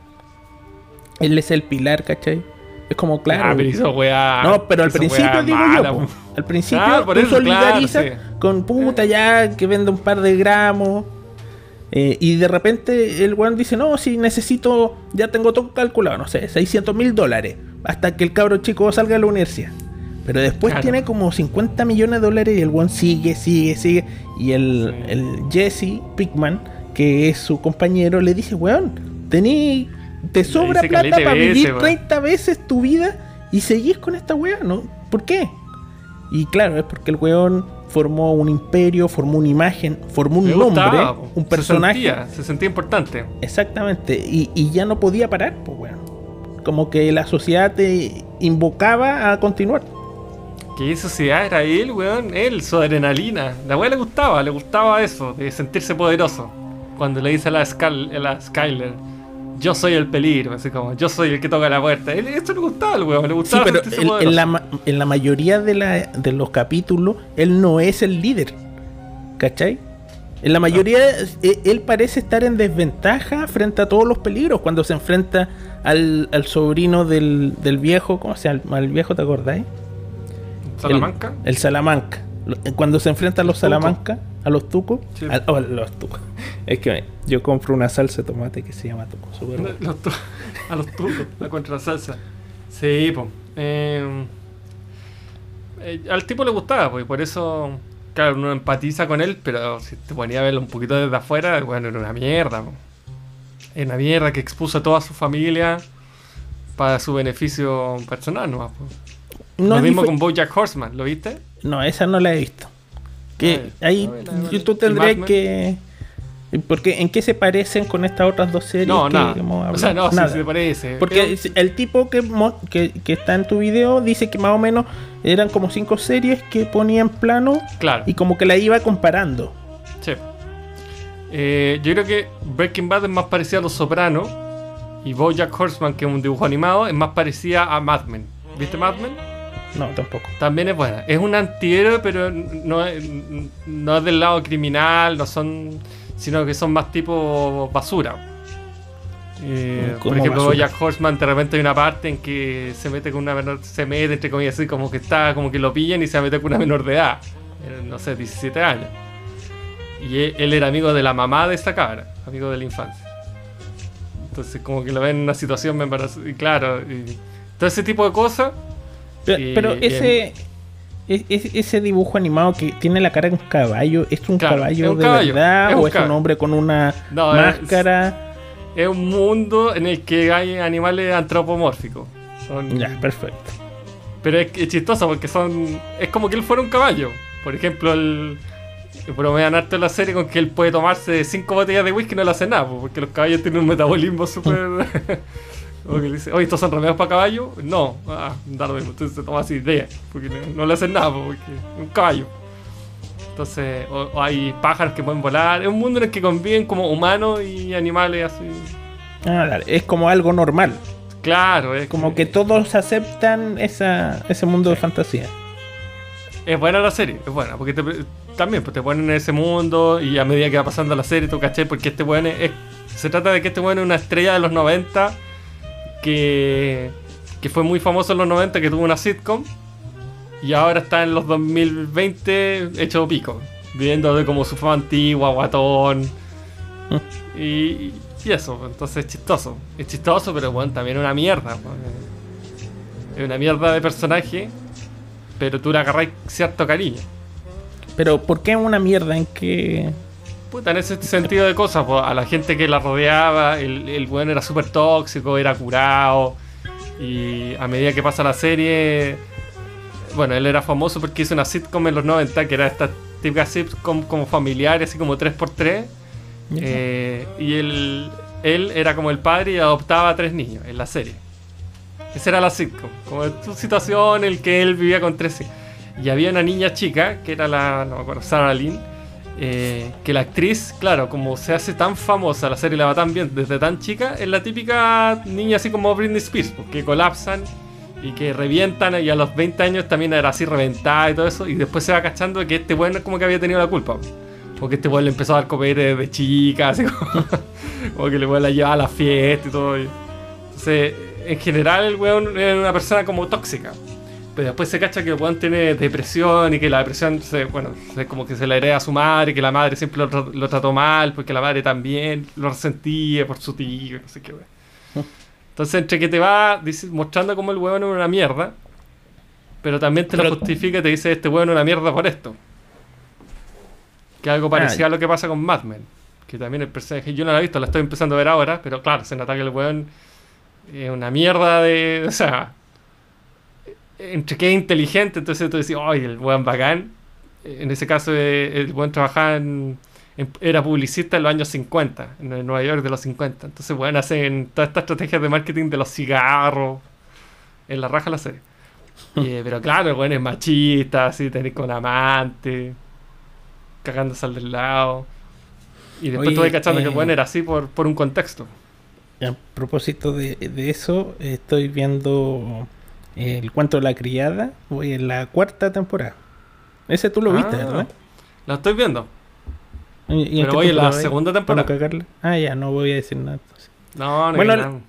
él es el pilar, ¿cachai? Es como, claro. Ah, pero hizo wea- No, pero al principio digo mala, yo, po. al principio Ah, por tú eso, claro, solidarizas sí. con puta ya que vende un par de gramos eh, y de repente el weón dice, no, si necesito, ya tengo todo calculado, no sé, 600 mil dólares hasta que el cabro chico salga de la universidad. Pero después Claro. tiene como 50 millones de dólares y el weón sigue, sigue, sigue. Y el, Sí. el Jesse Pickman, que es su compañero, le dice, weón, tení, te sobra plata para veces, vivir weón. 30 veces tu vida y seguís con esta weá, ¿no? ¿Por qué? Y claro, es porque el weón formó un imperio, formó una imagen, formó un Me nombre, gustaba, un Se personaje. sentía, se sentía importante. Exactamente. Y, y ya no podía parar, pues weón. Como que la sociedad te invocaba a continuar. ¿Qué sociedad era él, weón? Él, su adrenalina. La weá le gustaba, le gustaba eso, de sentirse poderoso. Cuando le dice a la, Scal- a la Skyler, yo soy el peligro, así como, yo soy el que toca la puerta. Eso le gustaba al weón, le Sí, gustaba pero sentirse en, la, en la mayoría de, la- de los capítulos, él no es el líder. ¿Cachai? En la mayoría, eh, él parece estar en desventaja frente a todos los peligros. Cuando se enfrenta al, al sobrino del, del viejo, ¿cómo se llama el viejo? ¿Te acordáis? Salamanca. El, el Salamanca. Cuando se enfrenta a los. Salamanca, a los tucos. Sí. a- oh, los tucos. [LAUGHS] Es que yo compro una salsa de tomate que se llama tuco. Los tu- a los tucos, la contrasalsa. Sí, po. Eh, eh, al tipo le gustaba, pues, por eso claro, uno empatiza con él, pero si te ponía a verlo un poquito desde afuera, bueno, era una mierda. po. Era una mierda que expuso a toda su familia para su beneficio personal, ¿no? No Lo mismo con BoJack Horseman, ¿lo viste? No, esa no la he visto. Que Ah, ahí ver, tú ¿Y tendrías que. Porque, ¿En qué se parecen con estas otras dos series? No, que nada. hemos O sea, no, sí Nada. se parece. Porque Pero- el tipo que, mo- que, que está en tu video dice que más o menos eran como cinco series que ponía en plano claro. y como que la iba comparando. Sí. Eh, yo creo que Breaking Bad es más parecida a Los Sopranos y BoJack Horseman, que es un dibujo animado, es más parecida a Mad Men. ¿Viste Mad Men? No, tampoco. También es buena. Es un antihéroe, pero no es, no es del lado criminal, no son, sino que son más tipo basura. Eh, por ¿Cómo ejemplo? Bojack Horseman de repente hay una parte en que se mete con una menor, se mete entre comillas así como que está, como que lo pillan y se mete con una menor de edad, no sé, 17 años. Y él, él era amigo de la mamá de esta cabra, amigo de la infancia. Entonces como que lo ven en una situación, me embarazó, y claro, y todo ese tipo de cosas. Pero, ese, es- es- ese dibujo animado que tiene la cara de un caballo, ¿es un Claro, caballo es un de caballo, verdad es o es un hombre con una No, máscara? Es un mundo en el que hay animales antropomórficos. Son- Ya, perfecto. Pero es, chistoso porque son. Es como que él fuera un caballo. Por ejemplo, el. Bromean harto en la serie con que él puede tomarse cinco botellas de whisky y no le hace nada, po, porque los caballos tienen un metabolismo súper. [LAUGHS] como que le dice, oye, ¿estos son remedios para caballo? No, ah, da lo mismo. Entonces se toma así de porque no, le hacen nada, po, porque es un caballo. Entonces, o, o hay pájaros que pueden volar. Es un mundo en el que conviven como humanos y animales así. Ah, es como algo normal. Claro, es Como que todos aceptan esa, ese mundo de fantasía. Es buena la serie, es buena, porque te- también pues, te ponen en ese mundo y a medida que va pasando la serie, tú caché, porque este weón es, Se trata de que este weón es una estrella de los 90 que, que fue muy famoso en los 90, que tuvo una sitcom y ahora está en los 2020 hecho pico, viviendo de como su fama antigua, guatón [LAUGHS] y, y eso, entonces es chistoso. Es chistoso, pero bueno, también es una mierda. Es una mierda de personaje, pero tú le agarras cierto cariño. Pero ¿por qué una mierda en que... Puta, en ese sentido de cosas, pues, a la gente que la rodeaba, el, el weón era súper tóxico, era curado. Y a medida que pasa la serie, bueno, él era famoso porque hizo una sitcom en los 90, que era esta típica sitcom como familiar, así como 3x3. Eh, y él, él era como el padre y adoptaba a tres niños en la serie. Esa era la sitcom, como tu situación en el que él vivía con tres hijos. Y había una niña chica, que era la, no me acuerdo, Sarah Lynn, eh, que la actriz, claro, como se hace tan famosa, la serie la va tan bien desde tan chica, es la típica niña así como Britney Spears, pues, que colapsan y que revientan y a los 20 años también era así reventada y todo eso, y después se va cachando que este bueno es como que había tenido la culpa. Porque este weón le empezó a dar copete de chica, así como, [LAUGHS] como que le la a la fiesta y todo. Entonces, en general el weón es una persona como tóxica. Pero después se cacha que el weón tiene depresión y que la depresión, se, bueno, se- como que se la hereda a su madre, que la madre siempre lo, tra- lo trató mal, porque la madre también lo resentía por su tío, no sé qué weón. Entonces, entre que te va mostrando como el weón es una mierda, pero también te lo justifica y te dice este weón es una mierda por esto. Que algo parecido Ah, a lo que pasa con Mad Men. Que también el personaje, yo no la he visto, la estoy empezando a ver ahora, pero claro, se nota que el weón es una mierda de. [LAUGHS] O sea, entre que es inteligente, entonces tú decís, ¡ay, el weón bacán! En ese caso, eh, el weón trabajaba en, en- Era publicista en los años 50, en Nueva York de los 50. Entonces, weón, hacen todas estas estrategias de marketing de los cigarros. En la raja la serie. [LAUGHS] Eh, pero claro, el weón es machista, así, tener con amante, cagándose al del lado. Y después Oye, tuve cachando que el eh, weón era así por, por un contexto. A propósito de, de eso, estoy viendo el cuento de la criada. Voy en la cuarta temporada. Ese tú lo viste, Ah, ¿verdad? Lo estoy viendo. ¿Y- y Pero voy en la segunda temporada. Ah, ya, no voy a decir nada. entonces. No, no, Bueno.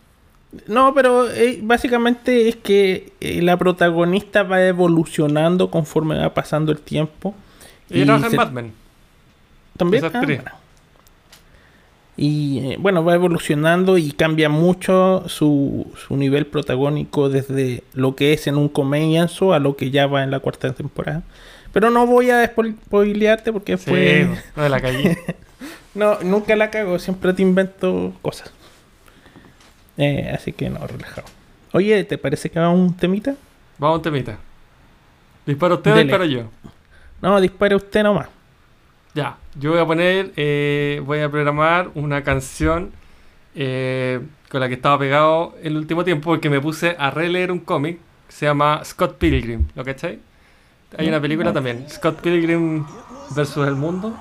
No, pero eh, básicamente es que eh, la protagonista va evolucionando conforme va pasando el tiempo. Ella y trabaja en se- Mad Men. También. Ah, bueno. Y eh, bueno, va evolucionando y cambia mucho su, su nivel protagónico desde lo que es en un comienzo a lo que ya va en la cuarta temporada. Pero no voy a spo- spoilearte porque Sí, fue. no de la calle. [LAUGHS] No, nunca la cago, siempre te invento cosas. Eh, así que no, relajado. Oye, ¿te parece que haga un temita? Vamos a un temita. ¿Dispara usted o disparo yo? No, dispare usted nomás. Ya, yo voy a poner, eh, voy a programar una canción eh, con la que estaba pegado el último tiempo porque me puse a releer un cómic que se llama Scott Pilgrim, ¿lo cachai? Hay una película también, Scott Pilgrim versus el mundo.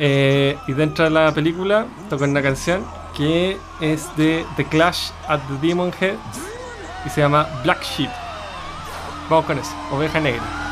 Eh, y dentro de la película tocan una canción que es de The Clash at the Demon Heads y se llama Black Sheep. Vamos con eso, oveja negra.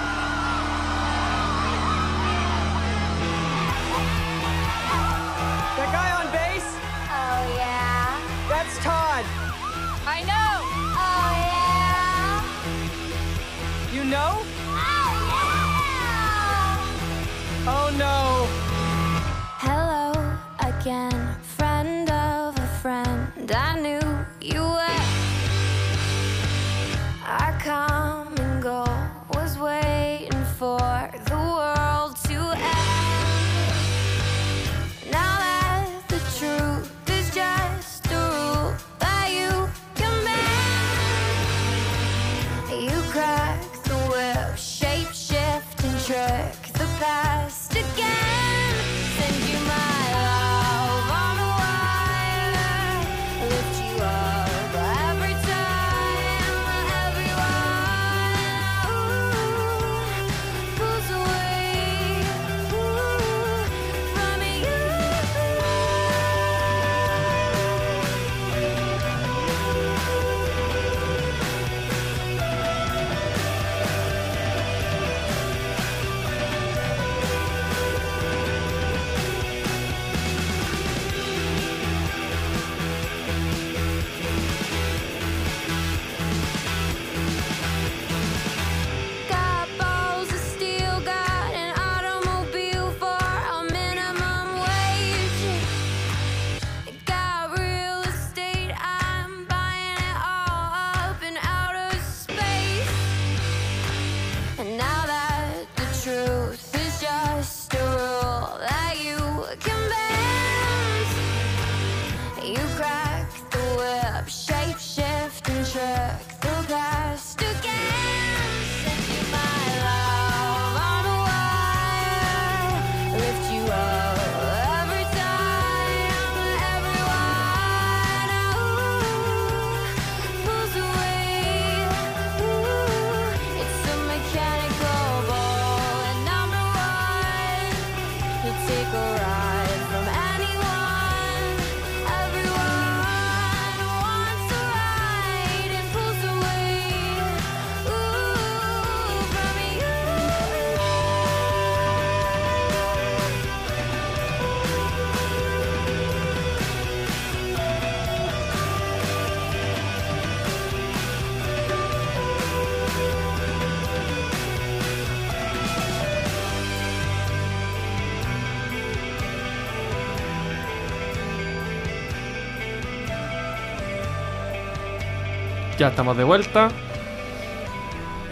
Ya estamos de vuelta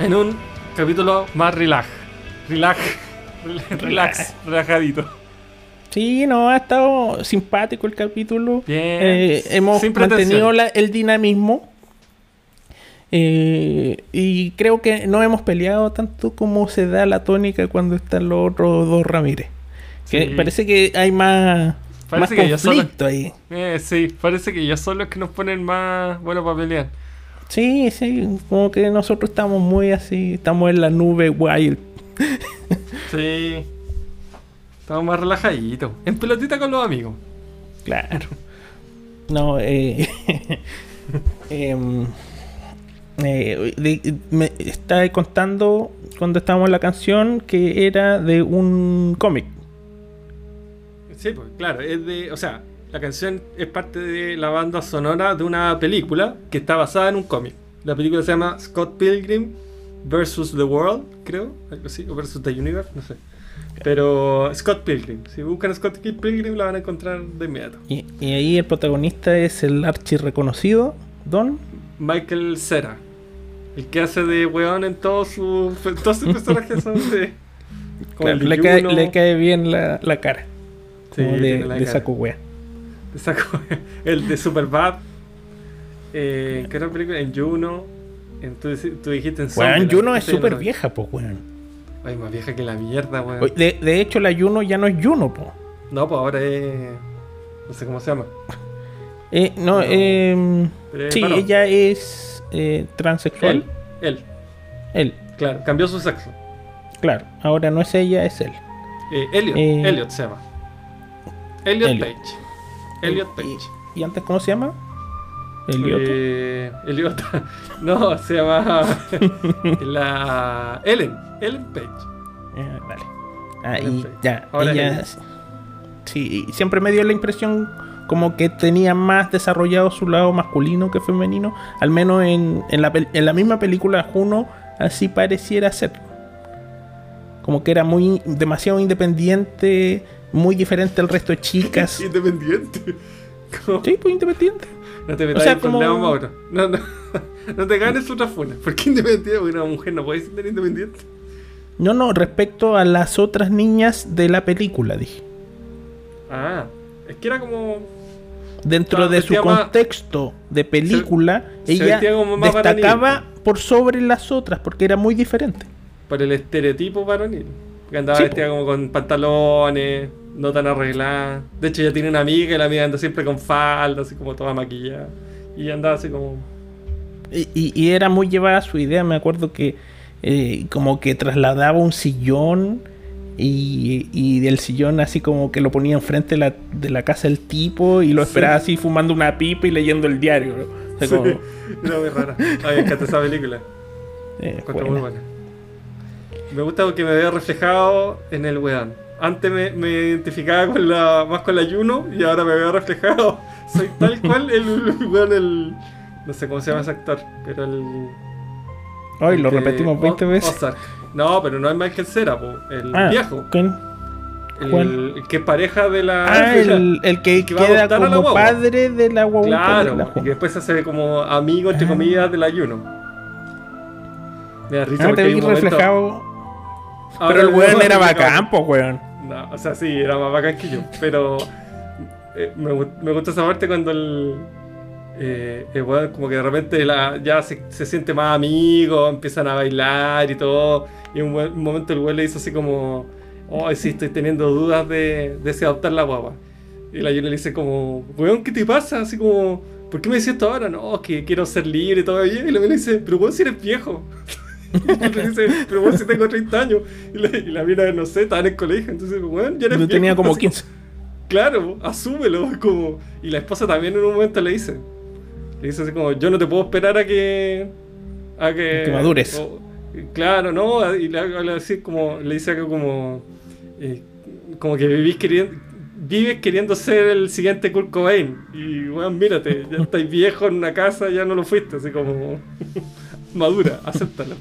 en un capítulo más relax. Relax. [LAUGHS] Relax. Relajadito. Sí, no, ha estado simpático el capítulo. Bien. Eh, hemos Sin mantenido la- el dinamismo. Eh, y creo que no hemos peleado tanto como se da la tónica cuando están los otros dos Ramírez. Que Sí. parece que hay más, Parece más que yo solo- conflicto ahí. Eh, sí, parece que ellos son los que nos ponen más buenos para pelear. Sí, sí, como que nosotros estamos muy así, estamos en la nube wild. Sí. Estamos más relajaditos. En pelotita con los amigos. Claro. No, eh. [LAUGHS] em, eh, de- me estaba contando cuando estábamos en la canción que era de un cómic. Sí, pues claro, es de, o sea, la canción es parte de la banda sonora de una película que está basada en un cómic. La película se llama Scott Pilgrim versus the World, creo, algo así, o versus the Universe, no sé. Pero Scott Pilgrim, si buscan Scott Pilgrim la van a encontrar de inmediato. Y, y ahí el protagonista es el archi reconocido Don. Michael Cera, el que hace de weón en todos sus [LAUGHS] todos sus personajes son de [LAUGHS] Claro, le, cae, Juno. le cae bien la, la cara. Sí, Como de, la de cara. saco wea. De [LAUGHS] saco- el de Superbad. Eh, ¿en ¿Qué otra película? En Juno. En, tú, tú dijiste en Weón, Zombieland. Juno es súper vieja, pues, weón. Ay, más vieja que la mierda, weón. De, de hecho, la Juno ya no es Juno, po. No, pues ahora es. No sé cómo se llama. Eh, no, No. eh, sí, ella es eh, transexual. Él, él, Él, claro, cambió su sexo. claro. Ahora no es ella, es él. Eh, Elliot, Eh, Elliot se llama. Elliot, Elliot. Page. Elliot Page. ¿Y, antes cómo se llama? Elliot. Eh, Elliot. [LAUGHS] No, se llama. [LAUGHS] la. Ellen. Ellen Page. Eh, vale. Ah, Ellen y Page. ya, Ahora ella. Sí, y siempre me dio la impresión como que tenía más desarrollado su lado masculino que femenino. Al menos en, en, la, en la misma película Juno, así pareciera ser. Como que era muy demasiado independiente, muy diferente al resto de chicas. [LAUGHS] Independiente. ¿Cómo? Sí, pues independiente. No te metas O sea, en como- Mauro. No, no. [LAUGHS] No te ganes otra funa. ¿Por qué independiente? Porque una mujer no puede ser independiente. No, no, respecto a las otras niñas de la película, dije. Ah, es que era como. Dentro Claro, de su más- contexto de película, se ella más destacaba varonil. por sobre las otras porque era muy diferente. por el estereotipo varonil. Que andaba Sí, vestida como con pantalones, no tan arreglada. De hecho, ella tiene una amiga y la amiga anda siempre con falda, así como toda maquillada. Y andaba así como. Y, y- y era muy llevada a su idea. Me acuerdo que eh, como que trasladaba un sillón y, y del sillón así como que lo ponía enfrente de la, de la casa del tipo y lo Sí. esperaba así fumando una pipa y leyendo el diario. ¿no? O sea, como, Sí, [LAUGHS] era muy rara. Ay, me encanta esa película. eh, buena. muy buena. Me gusta porque me veo reflejado en el weón. Antes me, me identificaba con la, más con la Juno y ahora me veo reflejado. [LAUGHS] Soy tal cual el, weón, el. No sé cómo se llama ese actor, pero el. Ay, lo repetimos 20 O- veces. Ozark. No, pero no es Michael Cera, po, el Ah, viejo. ¿quién? El, el que es pareja de la. Ah, el, el que, a queda a la como guagua. padre de la de la Claro, y que después se hace como amigo, entre Ah. comillas, de la Juno. Me da risa Ah, porque te vi reflejado. Ahora Pero el weón [LAUGHS] era bacán, po, weón. No, o sea, sí, era más bacán que yo. Pero eh, me, me gusta esa parte cuando el, eh, como que de repente la- ya se, se siente más amigo, empiezan a bailar y todo. Y en un, momento el weón le dice así como, oh, sí, estoy teniendo dudas de, de si adoptar la guagua. Y la Yuna le dice como, weón, ¿qué te pasa? Así como, ¿por qué me decís esto ahora? No, que quiero ser libre todavía. Y la le dice, pero weón, si eres viejo. [LAUGHS] [LAUGHS] Le dice, pero weón, si tengo 30 años. Y la, y la mina, no sé, estaba en el colegio. Entonces, weón, ya eres Yo viejo. tenía como Así 15. Claro, asúmelo. Como... Y la esposa también en un momento le dice. Le dice así como, yo no te puedo esperar a que... A que, Que madures. o- claro, ¿no? Y le, le, así como, le dice algo como... eh, como que vivís queriendo... Vives queriendo ser el siguiente Kurt Cobain. Y, weón, mírate, ya [LAUGHS] estás viejo en una casa, ya no lo fuiste. Así como... [LAUGHS] madura, acéptalo.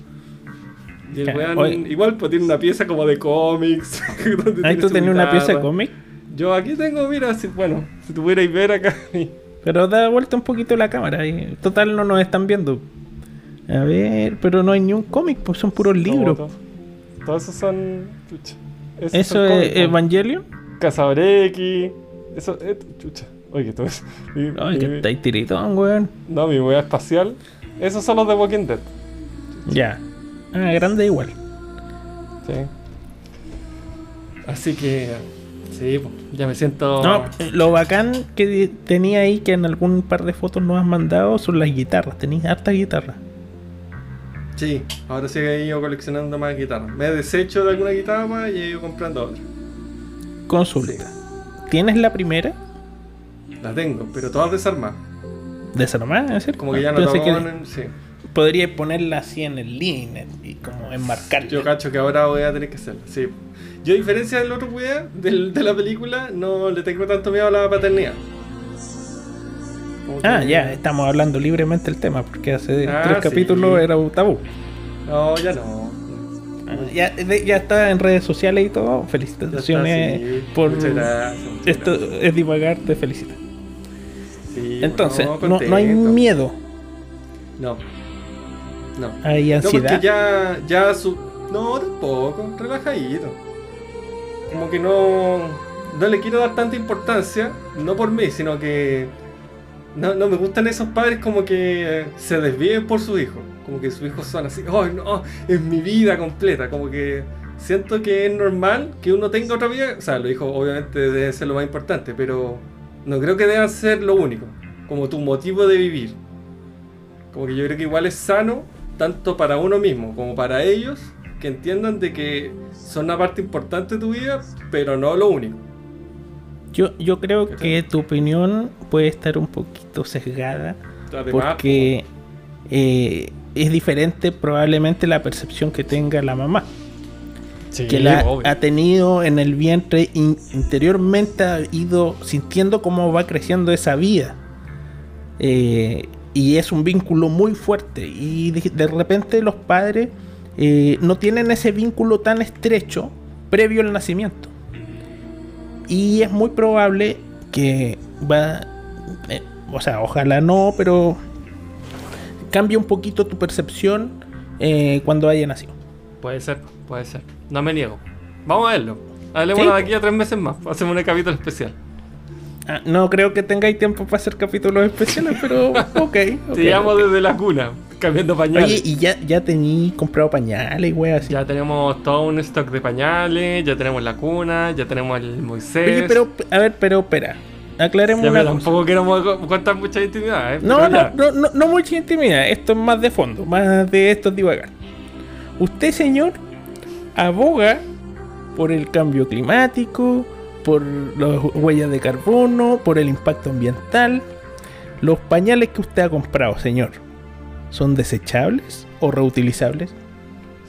Y el weón, igual, pues tiene una pieza como de cómics. [LAUGHS] Ahí tú tenías una pieza de cómic. Yo aquí tengo, mira, si, bueno, si tuvierais ver acá. [LAUGHS] Pero da vuelta un poquito la cámara. y total, no nos están viendo. A ver, pero no hay ni un cómic, pues son puros libros. Todos, esos son. Chucha. Esos ¿Eso son es cómics. Evangelion? X. Eso es. Chucha. Oye, todo eso. Mi- [LAUGHS] Ay, que mi- ahí tiritón, weón. No, mi wea espacial. Esos son los de Walking Dead. Ya. Ah, grande igual. Sí. Así que. Sí, ya me siento. No, eh, lo bacán que tenía ahí, que en algún par de fotos nos has mandado, son las guitarras. Tenéis hartas guitarras. Sí, ahora sí he ido coleccionando más guitarras. Me he deshecho de alguna guitarra y he ido comprando otra. Consulta. ¿Tienes la primera? La tengo, pero todas desarmadas. Desarmada, ¿es cierto? Como que ya no que toman. Sí. Podría ponerla así en el living y como enmarcarla. Yo cacho que ahora voy a tener que hacerlo, sí. Yo, a diferencia del otro weá, del, de la película, no le tengo tanto miedo a la paternidad. Ah, que- ya, estamos hablando libremente del tema, porque hace Ah, tres sí. capítulos era un tabú. No, ya no. Ah, ya, ya está en redes sociales y todo. Felicitaciones está, sí. por Muchas gracias. muchas esto gracias. es divagar, te felicito. Sí, Entonces, no, no, hay miedo, No. No. hay No, ansiedad. porque ya, ya su. No, tampoco, relajadito. como que no, no le quiero dar tanta importancia, no por mí, sino que no, no me gustan esos padres como que se desvíen por sus hijos, como que sus hijos son así, oh no, es mi vida completa, como que siento que es normal que uno tenga otra vida, o sea, los hijos obviamente deben ser lo más importante, pero no creo que deban ser lo único, como tu motivo de vivir. Como que yo creo que igual es sano, tanto para uno mismo como para ellos, que entiendan de que son una parte importante de tu vida, pero no lo único. Yo, yo creo que tu opinión puede estar un poquito sesgada Además, porque eh, es diferente probablemente la percepción que tenga la mamá. sí, que la obvio. ha tenido en el vientre in- interiormente ha ido sintiendo cómo va creciendo esa vida Eh, y es un vínculo muy fuerte y de, de repente los padres eh, no tienen ese vínculo tan estrecho previo al nacimiento y es muy probable que va eh, o sea ojalá no pero cambie un poquito tu percepción eh, cuando haya nacido Puede ser, puede ser. No me niego. Vamos a verlo. Hablemos Sí. de aquí a tres meses más. Hacemos un capítulo especial. Ah, no creo que tengáis tiempo para hacer capítulos especiales, pero [LAUGHS] ok. ok, Te llamo desde la cuna, cambiando pañales. Oye, y ya, ya tení comprado pañales y weas así. Ya tenemos todo un stock de pañales, ya tenemos la cuna, ya tenemos el Moisés. Oye, pero, a ver, pero espera. Aclaremos Ya, una cosa. tampoco queremos co- contar mucha intimidad, ¿eh? No, no, no, no, no mucha intimidad. Esto es más de fondo, más de esto es divagar. Usted, señor, aboga por el cambio climático, por las huellas de carbono, por el impacto ambiental. Los pañales que usted ha comprado, señor, ¿son desechables o reutilizables?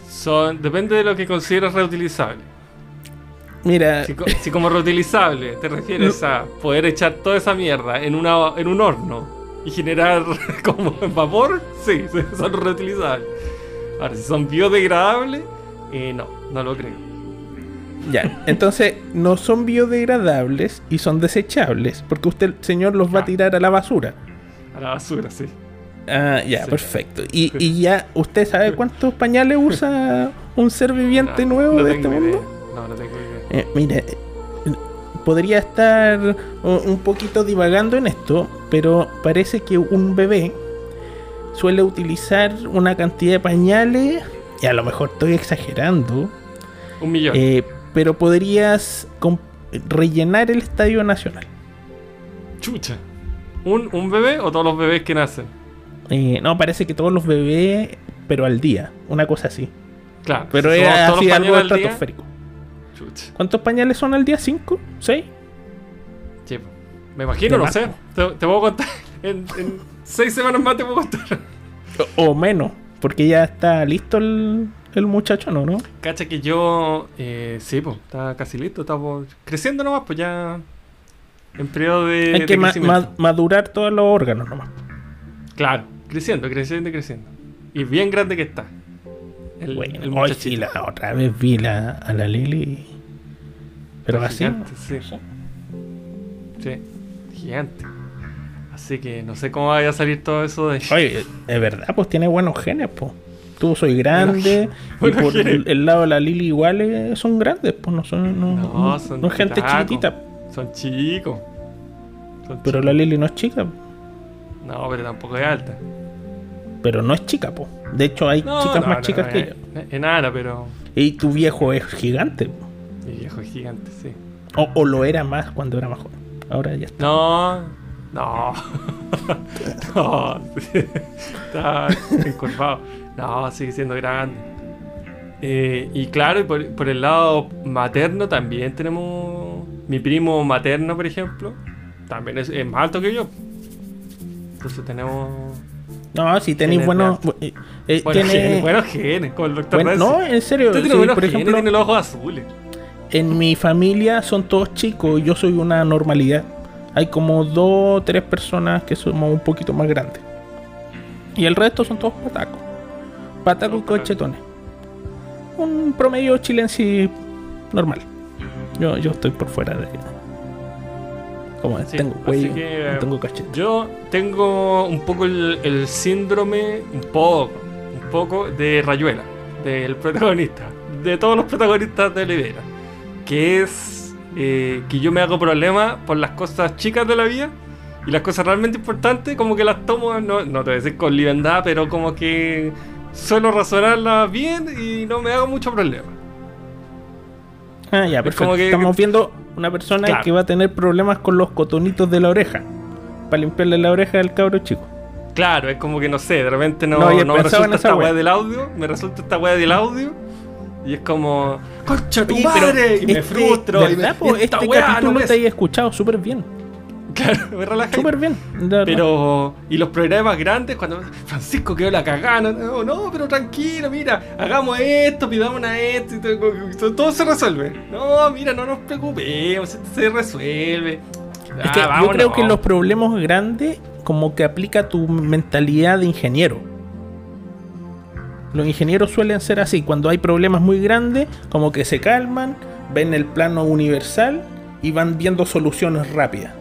Son, depende de lo que consideres reutilizable. Mira, Si, co- si como reutilizable te refieres a poder echar toda esa mierda en, una, en un horno y generar [LAUGHS] como vapor, sí, [LAUGHS] son reutilizables. Ahora, si son biodegradables, eh, no, no lo creo. Ya. Entonces, no son biodegradables y son desechables, porque usted, señor, los va a Ah. tirar a la basura. A la basura, sí. Ah, ya, Sí. perfecto. Y, y ya, ¿usted sabe cuántos pañales usa [LAUGHS] un ser viviente nuevo de este mundo? No, no tengo idea. Eh, mire, podría estar un poquito divagando en esto, pero parece que un bebé suele utilizar una cantidad de pañales, y a lo mejor estoy exagerando, Un millón. eh, pero podrías rellenar el Estadio Nacional. Chucha. ¿Un, ¿Un bebé o todos los bebés que nacen? Eh, no, parece que todos los bebés, pero al día, una cosa así. Claro. Pero si todos así algo estratosférico. Chucha. ¿Cuántos pañales son al día? ¿Cinco? ¿Seis? Sí. Me imagino, no sé. Te, te puedo contar. [LAUGHS] En, en seis semanas más te puedo contar. O, o menos, porque ya está listo el, el muchacho, ¿no? ¿no? Cacha que yo. Eh, sí, pues, está casi listo. Está por- creciendo nomás, pues ya. En periodo de. Hay de que ma- crecimiento. ma- madurar todos los órganos nomás. Claro, creciendo, creciendo y creciendo. Y bien grande que está. El, Bueno, el hoy sí, la otra vez vi la, a la Lili. Pero Está así. gigante, sí. Sí, gigante. Así que no sé cómo vaya a salir todo eso de. Oye, es verdad, pues tiene buenos genes, pues. Tú soy grande, y por el, el lado de la Lili igual eh, son grandes, pues no son, no, No, son no es gente chiquitita. Son chicos. Son Pero chicos. la Lili no es chica, No, pero tampoco es alta. pero no es chica, pues. De hecho, hay No, chicas más chicas que ella. es Enana, pero. Y tu viejo es gigante, po. Mi viejo es gigante, sí. o, o lo era más cuando era más joven. Ahora ya está. No, no. [LAUGHS] no, [LAUGHS] está encorvado. No, sigue siendo grande. Eh, y claro, por, por el lado materno también tenemos. Mi primo materno, por ejemplo, también es, es más alto que yo. Entonces tenemos. No, si tenéis buenos. eh, eh, Buenos tiene- genes, buenos genes, el doctor buen- no, en serio. Usted tiene sí, buenos por genes, ejemplo, tiene los ojos azules. en mi familia son todos chicos y yo soy una normalidad. Hay como dos o tres personas que somos un poquito más grandes. Y el resto son todos patacos. Todos cochetones. Un promedio chilense normal. Yo, yo estoy por fuera de. Como Sí, tengo cuello, que, no tengo cachete. Yo tengo un poco el, el síndrome, un poco, un poco de Rayuela, del protagonista, de todos los protagonistas de Libera. que es eh, que yo me hago problema por las cosas chicas de la vida y las cosas realmente importantes, como que las tomo, no, no te voy a decir con libertad, pero como que suelo razonarlas bien y no me hago mucho problema. Ah, ya, Es perfecto. como que- Estamos viendo una persona Claro. que va a tener problemas con los cotonitos de la oreja. Para limpiarle la oreja al cabro chico. Claro, es como que no sé, de repente no, No, me resulta esta weá wea. del audio, me resulta esta weá del audio. Y es como, ¡Concha tu madre! Y me este- frustro. y me- esta este weá no capítulo me- te haya escuchado súper bien. Claro, [LAUGHS] me relajé. Súper bien. Pero, y los problemas grandes, cuando Francisco quedó la cagada, no, pero tranquilo, mira, hagamos esto, pidamos a esto, y todo, todo se resuelve. No, mira, no nos preocupemos, esto se resuelve. Es que Ah, yo creo que los problemas grandes como que aplica tu mentalidad de ingeniero. Los ingenieros suelen ser así, cuando hay problemas muy grandes, como que se calman, ven el plano universal y van viendo soluciones rápidas.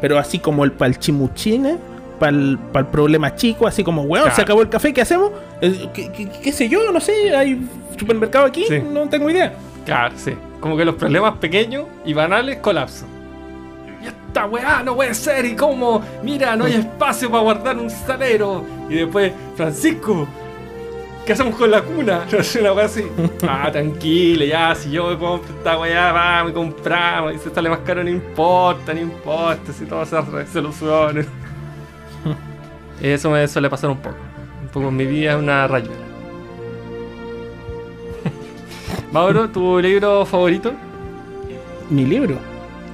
Pero así como el pal chimuchine, para el problema chico, así como, weón, se acabó el café, ¿qué hacemos? Eh, ¿Qué, qué- qué sé yo? No sé, hay supermercado aquí, Sí. no tengo idea. Claro, sí. Como que los problemas pequeños y banales colapsan. Y esta weá no puede ser, y cómo, mira, no hay espacio para guardar un salero. Y después, Francisco, ¿qué hacemos con la cuna? [LAUGHS] No sé, una weá así. Ah, tranquilo, ya, si yo me compro esta weá, vamos, compramos. Y si sale más caro, no importa, no importa, si todo se re- soluciona. [LAUGHS] Eso me suele pasar un poco. Un poco en mi vida es una rayuela. [LAUGHS] Mauro, ¿tu libro favorito? Mi libro.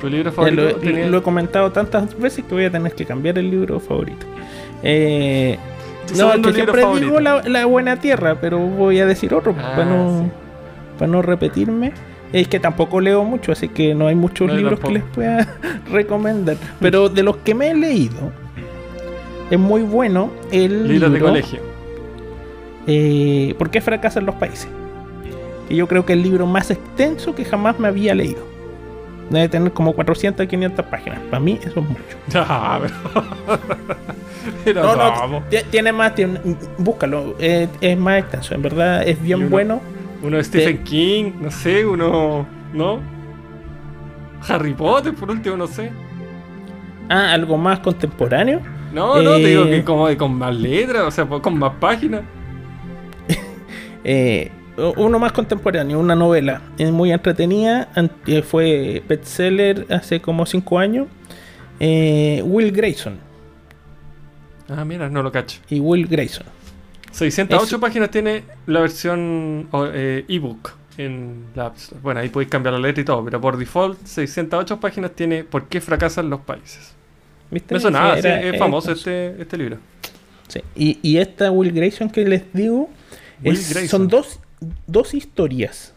¿Tu libro favorito? lo, lo he comentado tantas veces que voy a tener que cambiar el libro favorito. Eh, no, que libro siempre favorito. digo la, la Buena Tierra, pero voy a decir otro Ah, para, no, sí. para no repetirme. Es que tampoco leo mucho, así que no hay muchos No, libros que les pueda [LAUGHS] recomendar. Pero de los que me he leído, es muy bueno el Libros de libro, colegio. eh, ¿Por qué fracasan los países? Que yo creo que es el libro más extenso que jamás me había leído. Debe tener como 400 500 páginas. Para mí eso es mucho. [LAUGHS] [LAUGHS] [LAUGHS] Pero. No, no, no, ti- tiene más, tiene- búscalo, eh, es más extenso, en verdad es bien uno- bueno. Uno de Stephen King, no sé, uno. ¿No? Harry Potter, por último, no sé. Ah, algo más contemporáneo. No, no, te digo Eh. que como con más letras, o sea, con más páginas. [LAUGHS] Eh, uno más contemporáneo, una novela, es muy entretenida, eh, fue bestseller hace como 5 años. Eh, Will Grayson Ah, mira, no lo cacho. y Will Grayson. 608 Eso. páginas tiene la versión eh, ebook en la App Store. Bueno, ahí podéis cambiar la letra y todo, pero por default 608 páginas tiene ¿Por qué fracasan los países? ¿Viste? Me sonaba, Sí, sí, es famoso este, este libro. Sí, Y, y esta Will Grayson que les digo es- son dos, dos historias.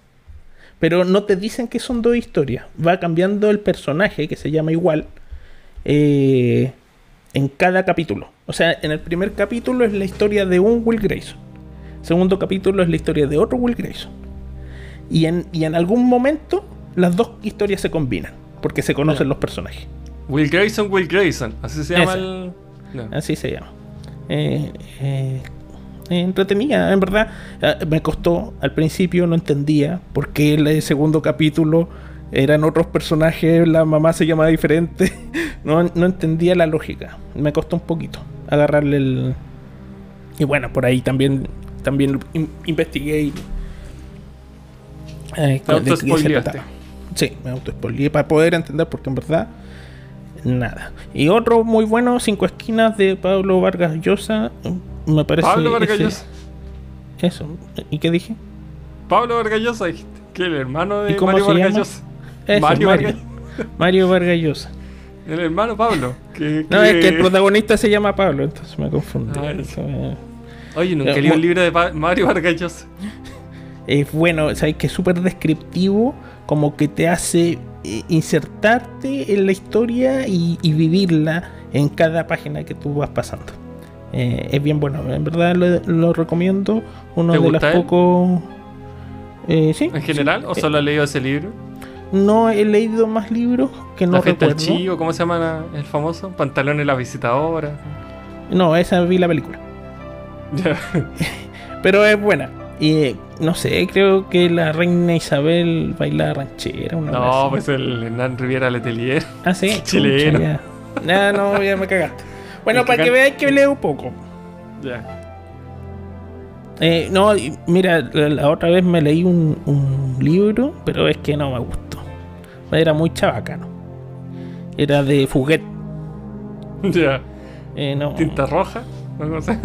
Pero no te dicen que son dos historias. Va cambiando el personaje, que se llama igual, eh, en cada capítulo. O sea, en el primer capítulo es la historia de un Will Grayson. Segundo capítulo es la historia de otro Will Grayson. Y en, y en algún momento las dos historias se combinan. Porque se conocen los personajes. Will Grayson, Will Grayson, así se llama Ese. el. No. Así se llama. Eh, eh, eh, entretenida, en verdad. eh, me costó al principio, no entendía por qué el segundo capítulo eran otros personajes, la mamá se llama diferente. [LAUGHS] no, no entendía la lógica. Me costó un poquito agarrarle el. Y bueno, por ahí también, también in- investigué y. eh, trataba. Sí, me autospoileé para poder entender, porque en verdad nada. Y otro muy bueno, Cinco Esquinas de Pablo Vargas Llosa. Me parece. Pablo Vargas Llosa. Eso. ¿Y qué dije? Pablo Vargas Llosa, dijiste. Que el hermano de ¿Y cómo Mario se Vargas llama? Llosa. Eso, Mario Mario. Mario Vargas Llosa. El hermano Pablo. Que, No, es que el protagonista se llama Pablo, entonces me confundí. Ah, Eso, eh, Oye, nunca leí un libro de Pa- Mario Vargas Llosa. Es bueno, sabes que es súper descriptivo, como que te hace eh, insertarte en la historia y, y vivirla en cada página que tú vas pasando. Eh, es bien bueno, en verdad lo, lo recomiendo. Uno ¿Te de los pocos. Eh, sí, ¿En general? sí. ¿O solo has leído ese libro? No he leído más libros que no la fiesta del recuerdo. chivo, ¿cómo se llama la- el famoso? Pantalones la visitadora. No, esa vi la película. Ya. [LAUGHS] Pero es buena. Y no sé, creo que la reina Isabel bailaba ranchera. Una No, pues el Hernán Riviera Letelier. Ah, sí. [LAUGHS] chileno. ya. No, ya me cagaste. Bueno, para que veáis que leo un poco. Ya. Eh, no, mira, la, otra vez me leí un, un libro, pero es que no me gustó. Era muy chabacano. Era de Fuguet. [LAUGHS] Ya. Eh, no, Tinta roja. cosa.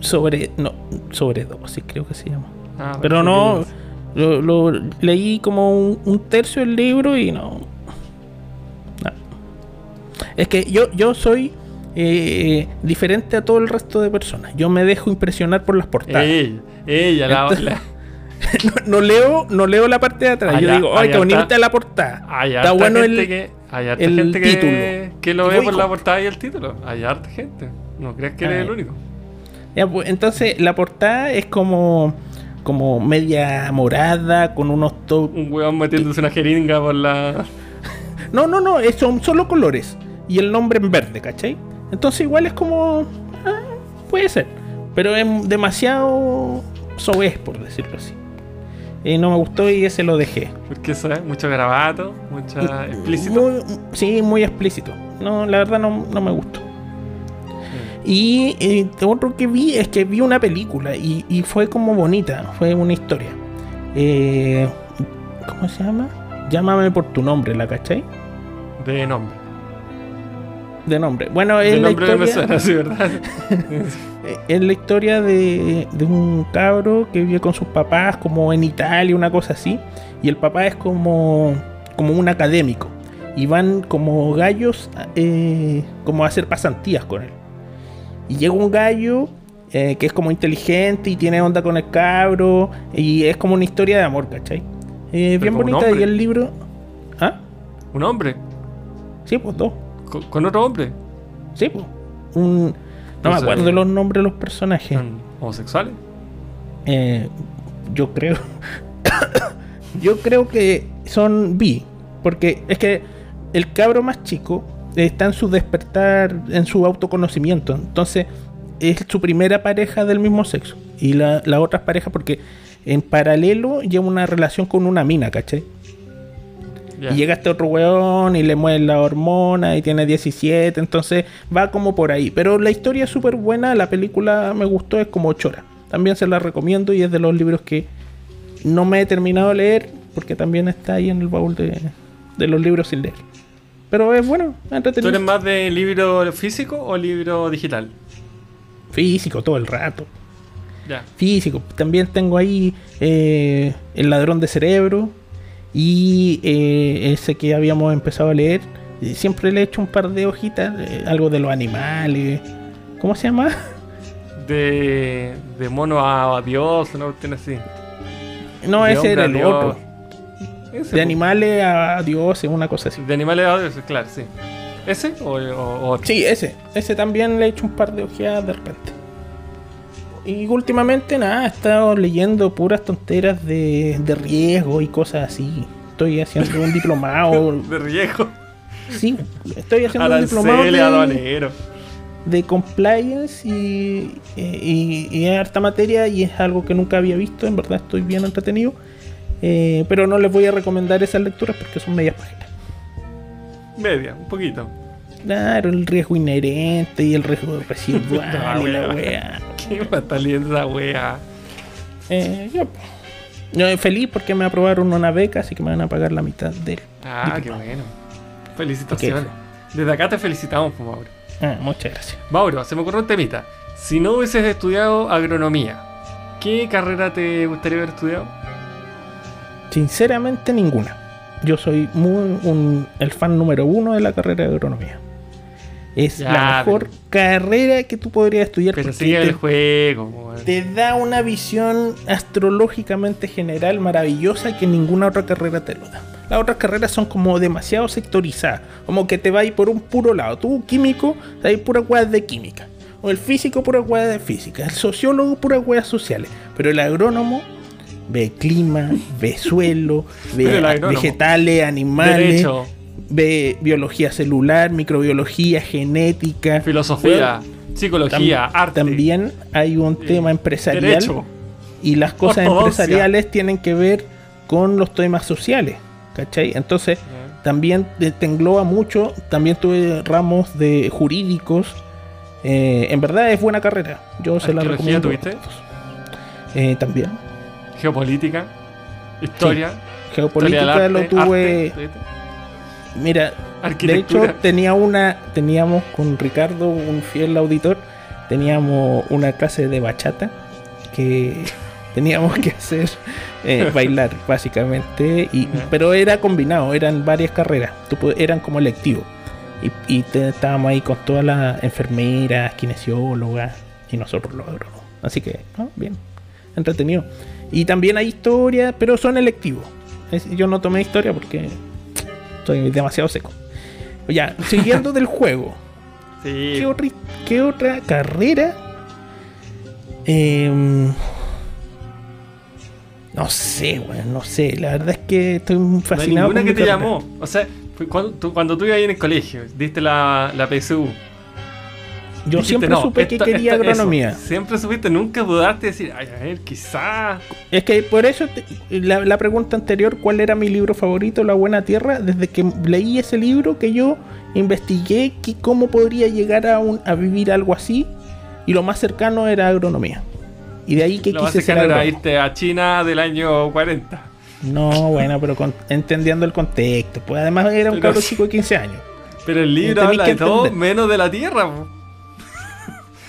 sobre. No, sobredosis, creo que se llama. Ah, Pero no. Lo, lo- leí como un, un tercio del libro y no. no. Es que yo, yo soy eh, diferente a todo el resto de personas. Yo me dejo impresionar por las portadas. Ella, ella, la, la- [LAUGHS] no, no leo, no leo la parte de atrás. Ah, yo digo, ah, ay, qué bonita está. la portada. Hay Está harta bueno gente el- que. Hay harta el gente que, título. que lo ve por la portada y el título. Hay harta gente. No crees que eres Ah, el único. Ya, pues, entonces la portada es como como media morada con unos to- Un weón metiéndose una jeringa por la. No, no, no, es- son solo colores y el nombre en verde, ¿cachai? Entonces igual es como ah, puede ser, pero es demasiado soez por decirlo así. Y no me gustó y ese lo dejé. Porque eso es mucho grabato, mucha explícito. Muy- sí, muy explícito. No, la verdad no, no me gustó. Y eh, otro que vi es que vi una película y, y fue como bonita, fue una historia. Eh, ¿Cómo se llama? Llámame por tu nombre, ¿la cachai? De nombre. De nombre. Bueno, De es la, me historia, suena, sí, ¿verdad? [LAUGHS] eh, es la historia de, de un cabro que vive con sus papás como en Italia, una cosa así. Y el papá es como, como un académico. Y van como gallos eh, como a hacer pasantías con él. Y llega un gallo eh, que es como inteligente y tiene onda con el cabro. Y es como una historia de amor, ¿cachai? Eh, bien bonita. Y el libro... ¿Ah? Un hombre. Sí, pues dos. Con, con otro hombre. Sí, pues. Un... No me acuerdo los nombres de los personajes. Son homosexuales. Eh, yo creo. [COUGHS] yo creo que son bi. Porque es que el cabro más chico está en su despertar, en su autoconocimiento. Entonces, es su primera pareja del mismo sexo. Y la, la otra pareja porque en paralelo lleva una relación con una mina, ¿cachai? Y llega este otro weón y le mueven la hormona y tiene 17, entonces va como por ahí. Pero la historia es súper buena, la película me gustó, es como chora. También se la recomiendo y es de los libros que no me he terminado de leer porque también está ahí en el baúl de, de los libros sin leer. Pero es bueno, ¿Tú entretenido. eres más de libro físico o libro digital? Físico todo el rato. Ya. Físico. También tengo ahí eh, El ladrón de cerebro y eh, ese que habíamos empezado a leer. Y Siempre le he hecho un par de hojitas, eh, algo de los animales. ¿Cómo se llama? [LAUGHS] De, de mono a, a Dios, no tiene así. No, De ese era el otro. Ese, De animales a dioses, una cosa así. De animales a Dios, claro, sí. ¿Ese o, o- o otro? Sí, ese. Ese también le he hecho un par de ojeadas de repente. Y últimamente nada, he estado leyendo puras tonteras de, de riesgo y cosas así. Estoy haciendo un diplomado. [LAUGHS] De riesgo. Sí, estoy haciendo un diplomado de, aduanero. de compliance y, y, y es harta materia y es algo que nunca había visto. En verdad estoy bien entretenido. Eh, pero no les voy a recomendar esas lecturas porque son medias páginas. Media, un poquito. Claro, el riesgo inherente y el riesgo [LAUGHS] residual Ah, y la wea. [LAUGHS] ¿Qué leyendo esa wea? Eh, pues. Yo feliz porque me aprobaron una beca, así que me van a pagar la mitad del. Ah, qué bueno. Felicitaciones. Desde acá te felicitamos, pues, Mauro. Ah, muchas gracias. Mauro, se me ocurrió un temita. Si no hubieses estudiado agronomía, ¿qué carrera te gustaría haber estudiado? Sinceramente, ninguna. Yo soy muy un- el fan número uno de la carrera de agronomía. Es Ya, la mejor pero- carrera que tú podrías estudiar Pero porque sigue te, el juego, te da una visión astrológicamente general maravillosa que ninguna otra carrera te lo da. Las otras carreras son como demasiado sectorizadas, como que te vas por un puro lado. Tú, químico, te vas pura hueá de química. O el físico, pura hueá de física. El sociólogo, pura hueá sociales. Pero el agrónomo ve clima, ve suelo, [LAUGHS] ve vegetales, animales, Derecho, ve biología celular, microbiología, genética. filosofía, psicología, tam- arte. También hay un eh, tema empresarial Derecho. Y las cosas empresariales tienen que ver con los temas sociales, ¿cachai? Entonces, también te, te engloba mucho. También tuve ramos de jurídicos. Eh, en verdad es buena carrera. Yo se la ¿Arqueología recomiendo. tuviste? Eh, también. Geopolítica, historia, Geopolítica lo tuve. Mira, de hecho tenía una, teníamos con Ricardo, un fiel auditor, teníamos una clase de bachata que [LAUGHS] teníamos que hacer eh, [LAUGHS] bailar básicamente, y, pero era combinado, eran varias carreras, eran como electivos. Y, y te- estábamos ahí con todas las enfermeras, kinesiólogas y nosotros agrónomos. Así que, ¿no? bien, entretenido. Y también hay historia, pero son electivos. Es- yo no tomé historia porque estoy demasiado seco. Ya, siguiendo del juego. [LAUGHS] Sí. ¿Qué, otra- qué otra carrera? Em, no sé, weón, no sé. La verdad es que estoy muy No hay fascinado. ninguna con que mi te carrera. llamó. O sea, cuando tú, cuando tú ibas ahí en el colegio, diste la, la PSU. Yo dijiste, siempre "No, supe que quería esta- eso". agronomía. Siempre supiste, nunca dudaste de decir, ay, a ver, quizá. Es que por eso te- la, la pregunta anterior, ¿cuál era mi libro favorito, La Buena Tierra? Desde que leí ese libro que yo investigué que cómo podría llegar a, un, a vivir algo así y lo más cercano era agronomía. Y de ahí que Lo quise ser era irte a China del año 40. No, bueno, pero con- entendiendo el contexto. Pues además era un Pero chico de 15 años. Pero el libro habla de todo menos de la tierra. po.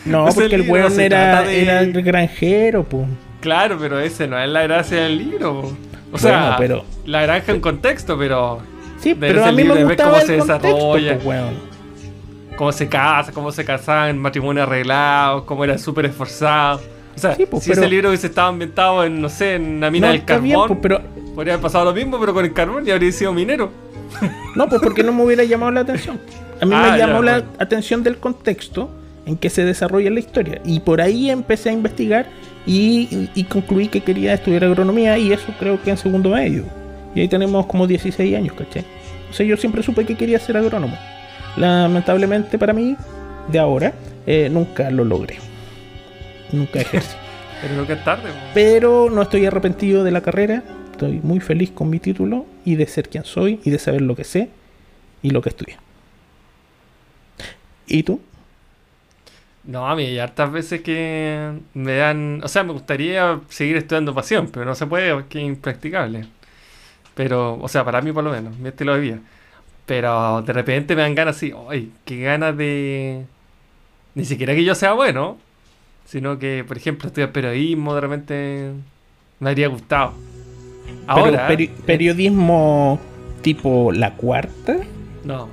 No, porque el libro weón se era, trata de- era el granjero, pues. Claro, pero ese no es la gracia del libro. po. O Bueno, sea, pero- la granja en contexto, pero Sí, pero a mí me de ver gustaba cómo el se contexto, desarrolla. pues, weón. cómo se casa, cómo se casaban, matrimonio arreglado, cómo era súper esforzado. O sea, Sí, pues, si pero- ese libro hubiese estado ambientado en, no sé, en una mina No, del carbón, bien, pero podría haber pasado lo mismo, pero con el carbón y habría sido minero. No, pues porque no me hubiera llamado la atención. A mí Ah, me ya, llamó la bueno. atención del contexto en que se desarrolla la historia. Y por ahí empecé a investigar y, y concluí que quería estudiar agronomía y eso creo que en segundo medio. Y ahí tenemos como 16 años, ¿cachai? O sea, yo siempre supe que quería ser agrónomo. Lamentablemente para mí, de ahora, eh, nunca lo logré. Nunca ejercí. [LAUGHS] Pero creo que es tarde. Pero no estoy arrepentido de la carrera. Estoy muy feliz con mi título y de ser quien soy y de saber lo que sé y lo que estudié. ¿Y tú? No, a mí hay hartas veces que me dan... O sea, me gustaría seguir estudiando pasión, pero no se puede porque es impracticable. Pero, o sea, para mí por lo menos, mi estilo de vida. Pero de repente me dan ganas así, ¡ay! ¡Qué ganas de... Ni siquiera que yo sea bueno, sino que, por ejemplo, estudiar periodismo, de repente me habría gustado. Ahora... Pero peri- periodismo tipo La Cuarta No,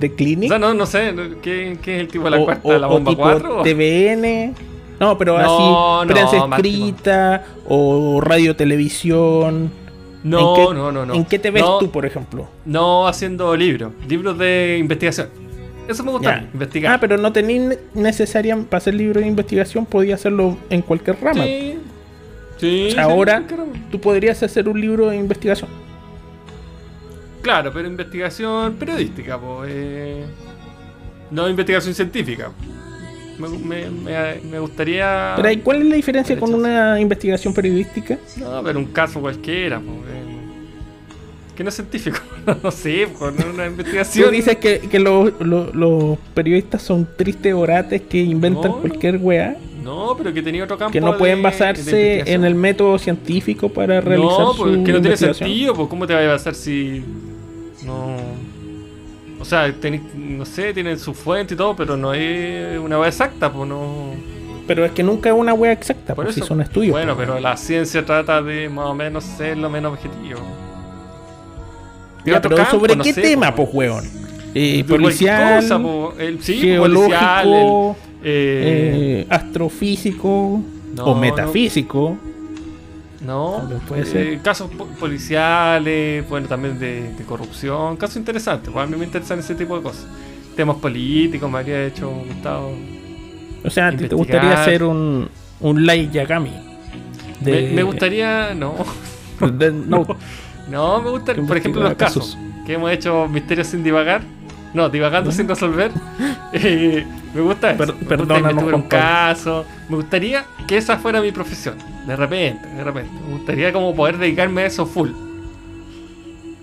de o Clinic. sea, no, no sé, ¿qué, qué es el tipo de la o, cuarta? o- ¿La o bomba tipo 4? TVN. No, pero No, así, no, prensa Máximo. escrita o radio televisión. No, ¿En qué- no, no, no. ¿En qué te ves No, tú, por ejemplo? No haciendo libros, libros de investigación. Eso me gusta, Ya. investigar. Ah, pero no tenéis necesaria para hacer libro de investigación, podía hacerlo en cualquier rama. Sí. Sí. O sea, sí, ahora-. Tú podrías hacer un libro de investigación. Claro, pero investigación periodística, pues. no investigación científica. Me, me- me- me gustaría. Pero ¿cuál es la diferencia con una investigación periodística? No, pero un caso cualquiera, pues. que no es científico. [LAUGHS] no sé, no es una investigación. Tú dices que, que los, los- los periodistas son tristes orates que inventan no. cualquier weá, No, pero que tenía otro campo. que no de- pueden de basarse en el método científico para realizar No, su pues que no tiene sentido, pues ¿cómo te va a basar si no o sea, teni- no sé, tienen su fuente y todo, pero no es una web exacta, pues no. Pero es que nunca es una weá exacta, Por pues si eso. son estudios. Bueno, pues, pero la ciencia trata de más o menos ser lo menos objetivo. Ya, pero campo, ¿sobre no qué sé, tema, pues, weón? Eh, policial, cosa, po, el, sí, geológico, policial, el, eh, eh, astrofísico no, o no. metafísico. No, También puede eh, ser. casos po- policiales, bueno, también de, de corrupción, casos interesantes, pues a mí me interesan ese tipo de cosas. Temas políticos, me habría hecho gustado. O sea, ¿a ti te Investigar. gustaría hacer un, un Light Yagami? Me, me gustaría, no, [LAUGHS] [LAUGHS] de- no, no, me gusta, Que por ejemplo, investigar los casos que hemos hecho Misterios sin divagar, no, divagando sin resolver. [LAUGHS] Eh, me gusta eso. Per- me gusta un caso. Me gustaría que esa fuera mi profesión. De repente, de repente. Me gustaría como poder dedicarme a eso full.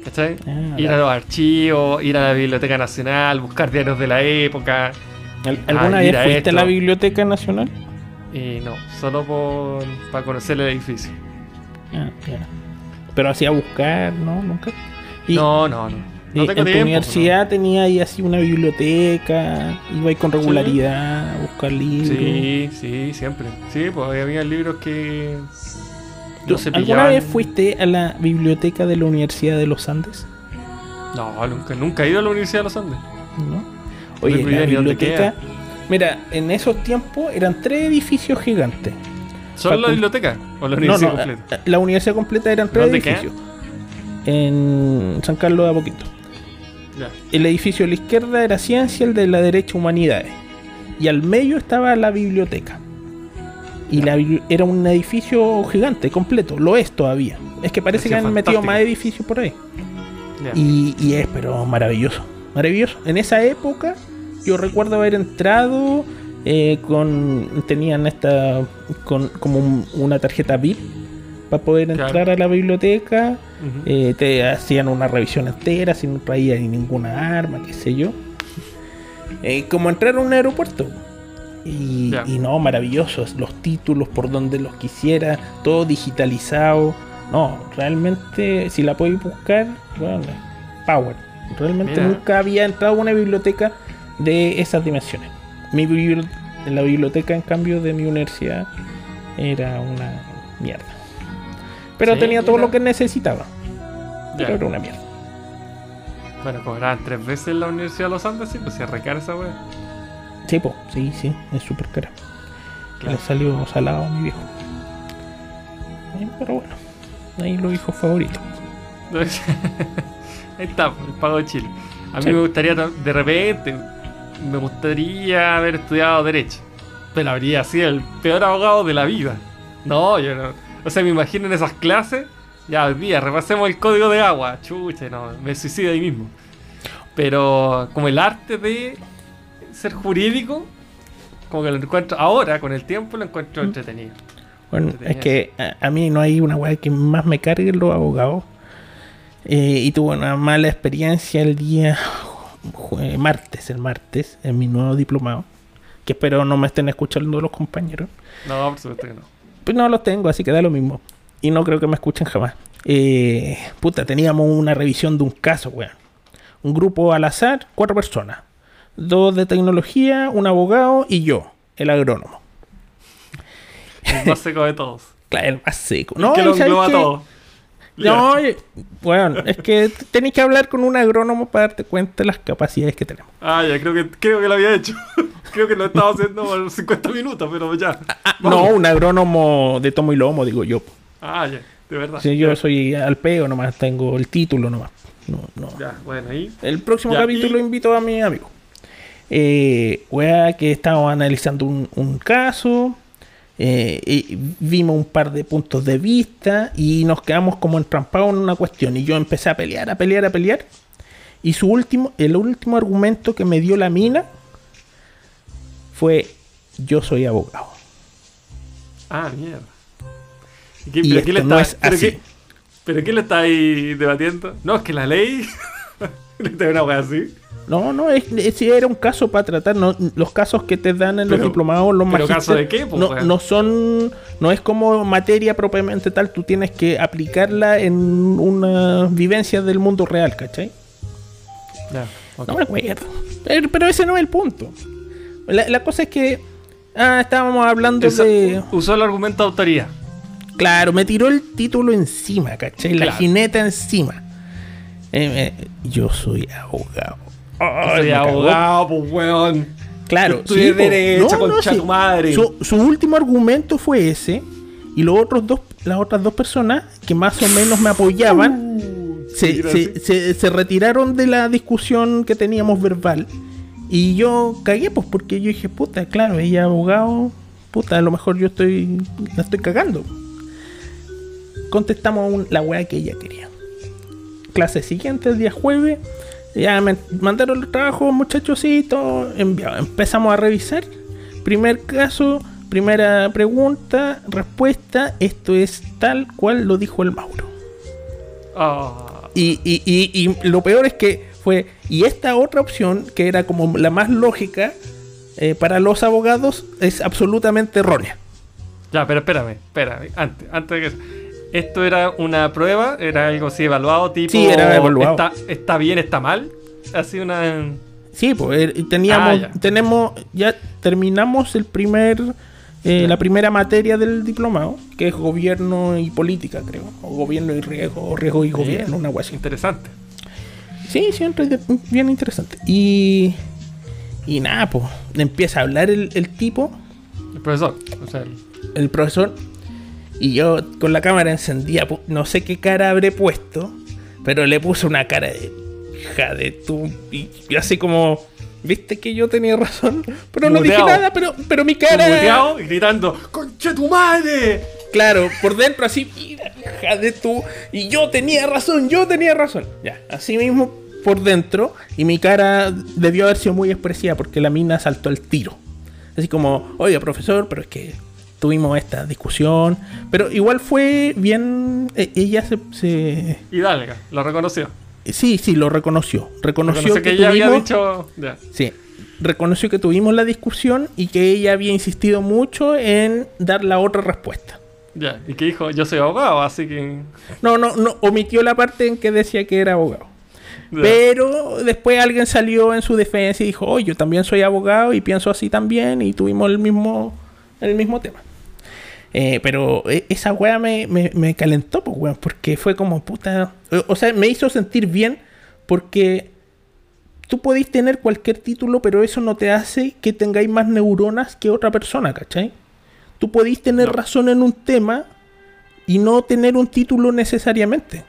¿Cachai? Ah, ir a los archivos, ir a la Biblioteca Nacional, buscar diarios de la época. ¿Al- ¿Alguna Ah, vez fuiste a la esto. Biblioteca Nacional? Y no, solo por, para conocer el edificio. Ah. Pero hacía buscar, ¿no? Nunca. Y, no, no, no. No en tengo tu tiempo. universidad tenía ahí así una biblioteca, iba ahí con regularidad a buscar ¿no? libros. Sí, sí, siempre. Sí, pues había libros que. ¿Tú No se ¿Alguna vez fuiste a la biblioteca de la Universidad de los Andes? No, nunca, nunca he ido a la Universidad de los Andes. ¿No? Oye, la biblioteca. Mira, en esos tiempos eran tres edificios gigantes. ¿Solo la biblioteca? ¿O la No, universidad no, completa? la universidad completa eran tres ¿Dónde queda? En San Carlos de Apoquito. Ya. El edificio de la izquierda era ciencia, el de la derecha humanidades. Y al medio estaba la biblioteca. Y la era un edificio gigante, completo. Lo es todavía. Es que parece que han metido más edificios por ahí. Y, y es, pero maravilloso. Maravilloso. En esa época, yo recuerdo haber entrado eh, con. Tenían esta. con como un- una tarjeta VIP para poder Claro. entrar a la biblioteca. Eh, te hacían una revisión entera, si no traía ninguna arma, qué sé yo. Eh, como entrar a un aeropuerto. Y, y no, maravillosos. Los títulos por donde los quisiera, todo digitalizado. No, realmente, si la podéis buscar, bueno, power. Realmente Mira. nunca había entrado a una biblioteca de esas dimensiones. Mi bibli- la biblioteca, en cambio, de mi universidad era una mierda. Pero Sí, tenía todo lo que necesitaba. Pero Ya. era una mierda. Bueno, cobraban tres veces en la Universidad de los Andes, sí, pues se recara esa wea. Sí, po, sí, sí, es súper cara. Claro. Le salió salado a mi viejo. Pero bueno, ahí los hijos favoritos. [LAUGHS] Ahí está, el pago de Chile. A mí Sí. me gustaría, ta- de repente, me gustaría haber estudiado Derecho. Pero habría sido el peor abogado de la vida. No, yo no. O sea, me imagino en esas clases. Ya, hoy día, repasemos el código de agua. Chucha, no, me suicido ahí mismo. Pero como el arte de ser jurídico, como que lo encuentro ahora, con el tiempo, lo encuentro Mm. entretenido. Bueno, es que a, a mí no hay una weá que más me cargue los abogados. Eh, y tuve una mala experiencia el día jue- martes, el martes, en mi nuevo diplomado. Que espero no me estén escuchando los compañeros. No, por supuesto que no. Pues no los tengo, así que da lo mismo. Y no creo que me escuchen jamás. Eh, puta, teníamos una revisión de un caso, weón. Un grupo al azar, cuatro personas. Dos de tecnología, un abogado y yo, el agrónomo. El más seco de todos. [LAUGHS] Claro, el más seco. No, que lo ¿sabes engloba todo. No, bueno, es que tenéis que hablar con un agrónomo para darte cuenta de las capacidades que tenemos. Ah, ya, creo que, creo que lo había hecho. [LAUGHS] creo que lo estaba haciendo por 50 minutos, pero ya. No, Vamos. un agrónomo de tomo y lomo, digo yo. Ah, ya, de verdad. Si yo soy al peo nomás, tengo el título nomás. No, no. Ya, bueno, ahí. El próximo Ya, capítulo y- invito a mi amigo. Eh, wea, que estábamos analizando un, un caso. Eh, vimos un par de puntos de vista y nos quedamos como entrampados en una cuestión. Y yo empecé a pelear, a pelear, a pelear. Y su último, el último argumento que me dio la mina fue: Yo soy abogado. Ah, mierda. ¿Y qué, Y pero qué le no está- es pero así. qué- ¿Pero qué le está ahí debatiendo? No, es que la ley. [LAUGHS] está una wea así. No, no, es, es- era un caso para tratar. no- los casos que te dan en los diplomados, los pero ¿caso de qué, no, son. No es como materia propiamente tal. Tú tienes que aplicarla en una vivencia del mundo real, ¿cachai? No me acuerdo. Pero, ese no es el punto. La, la cosa es que. Ah, estábamos hablando Esa- de. Usó el argumento de autoría. Claro, me tiró el título encima, ¿cachai? La jineta encima. Eh, eh, yo soy abogado. Ay, Soy abogado, pues weón. Claro, Yo estudié po. derecho, concha sí. tu madre. Su, su último argumento fue ese. Y los otros dos, las otras dos personas que más o menos me apoyaban se, mira, se- sí. se- se retiraron de la discusión que teníamos verbal. Y yo cagué, pues, porque yo dije, puta, claro, ella abogado, puta, a lo mejor yo estoy, la estoy cagando. Contestamos la weá que ella quería. Clase siguiente, el día jueves, Ya me mandaron los trabajos, muchachos, y todo enviado. Empezamos a revisar. Primer caso, primera pregunta, respuesta. Esto es tal cual lo dijo el Mauro. Ah, Y, y- y- y lo peor es que fue. Y esta otra opción, que era como la más lógica eh, para los abogados, es absolutamente errónea. ya, pero espérame, espérame. Antes, antes de que. Esto era una prueba, era algo así evaluado, tipo. Sí, era evaluado. Está, está bien, está mal. Así una. Sí, pues eh, teníamos, Ah, ya. tenemos, ya terminamos el primer, eh, la primera materia del diplomado, que es gobierno y política, creo, o gobierno y riesgo, o riesgo y gobierno, una guay así. Interesante. Sí, siempre bien interesante. Y, y nada, pues, empieza a hablar el, el tipo, El profesor. O sea, el- el profesor, y yo con la cámara encendida, pu- no sé qué cara habré puesto, pero le puse una cara de hija de tu. Y, así como, viste que yo tenía razón, pero no dije nada, pero, pero mi cara. muteado y gritando: ¡Conche tu madre! Claro, por dentro así, mira, hija de tu. Y yo tenía razón, yo tenía razón. Ya, así mismo por dentro, y mi cara debió haber sido muy expresiva porque la mina saltó el tiro. Así como, oiga, profesor, pero es que tuvimos esta discusión. Pero igual fue bien. e- Ella se. se- Hidalga, lo reconoció. sí, sí, lo reconoció. Reconoció, Reconoció que, que ella había tuvimos- dicho. Sí. Reconoció que tuvimos la discusión y que ella había insistido mucho en dar la otra respuesta. Ya. Y que dijo: Yo soy abogado, así que. No, no, no, omitió la parte en que decía que era abogado. Pero después alguien salió en su defensa y dijo, oh, yo también soy abogado y pienso así también y tuvimos el mismo, el mismo tema. Eh, pero eh, esa weá me, me, me calentó, pues, weón, porque fue como puta... O, o sea, me hizo sentir bien porque tú podéis tener cualquier título, pero eso no te hace que tengáis más neuronas que otra persona, ¿cachai? Tú podéis tener No. razón en un tema y no tener un título necesariamente.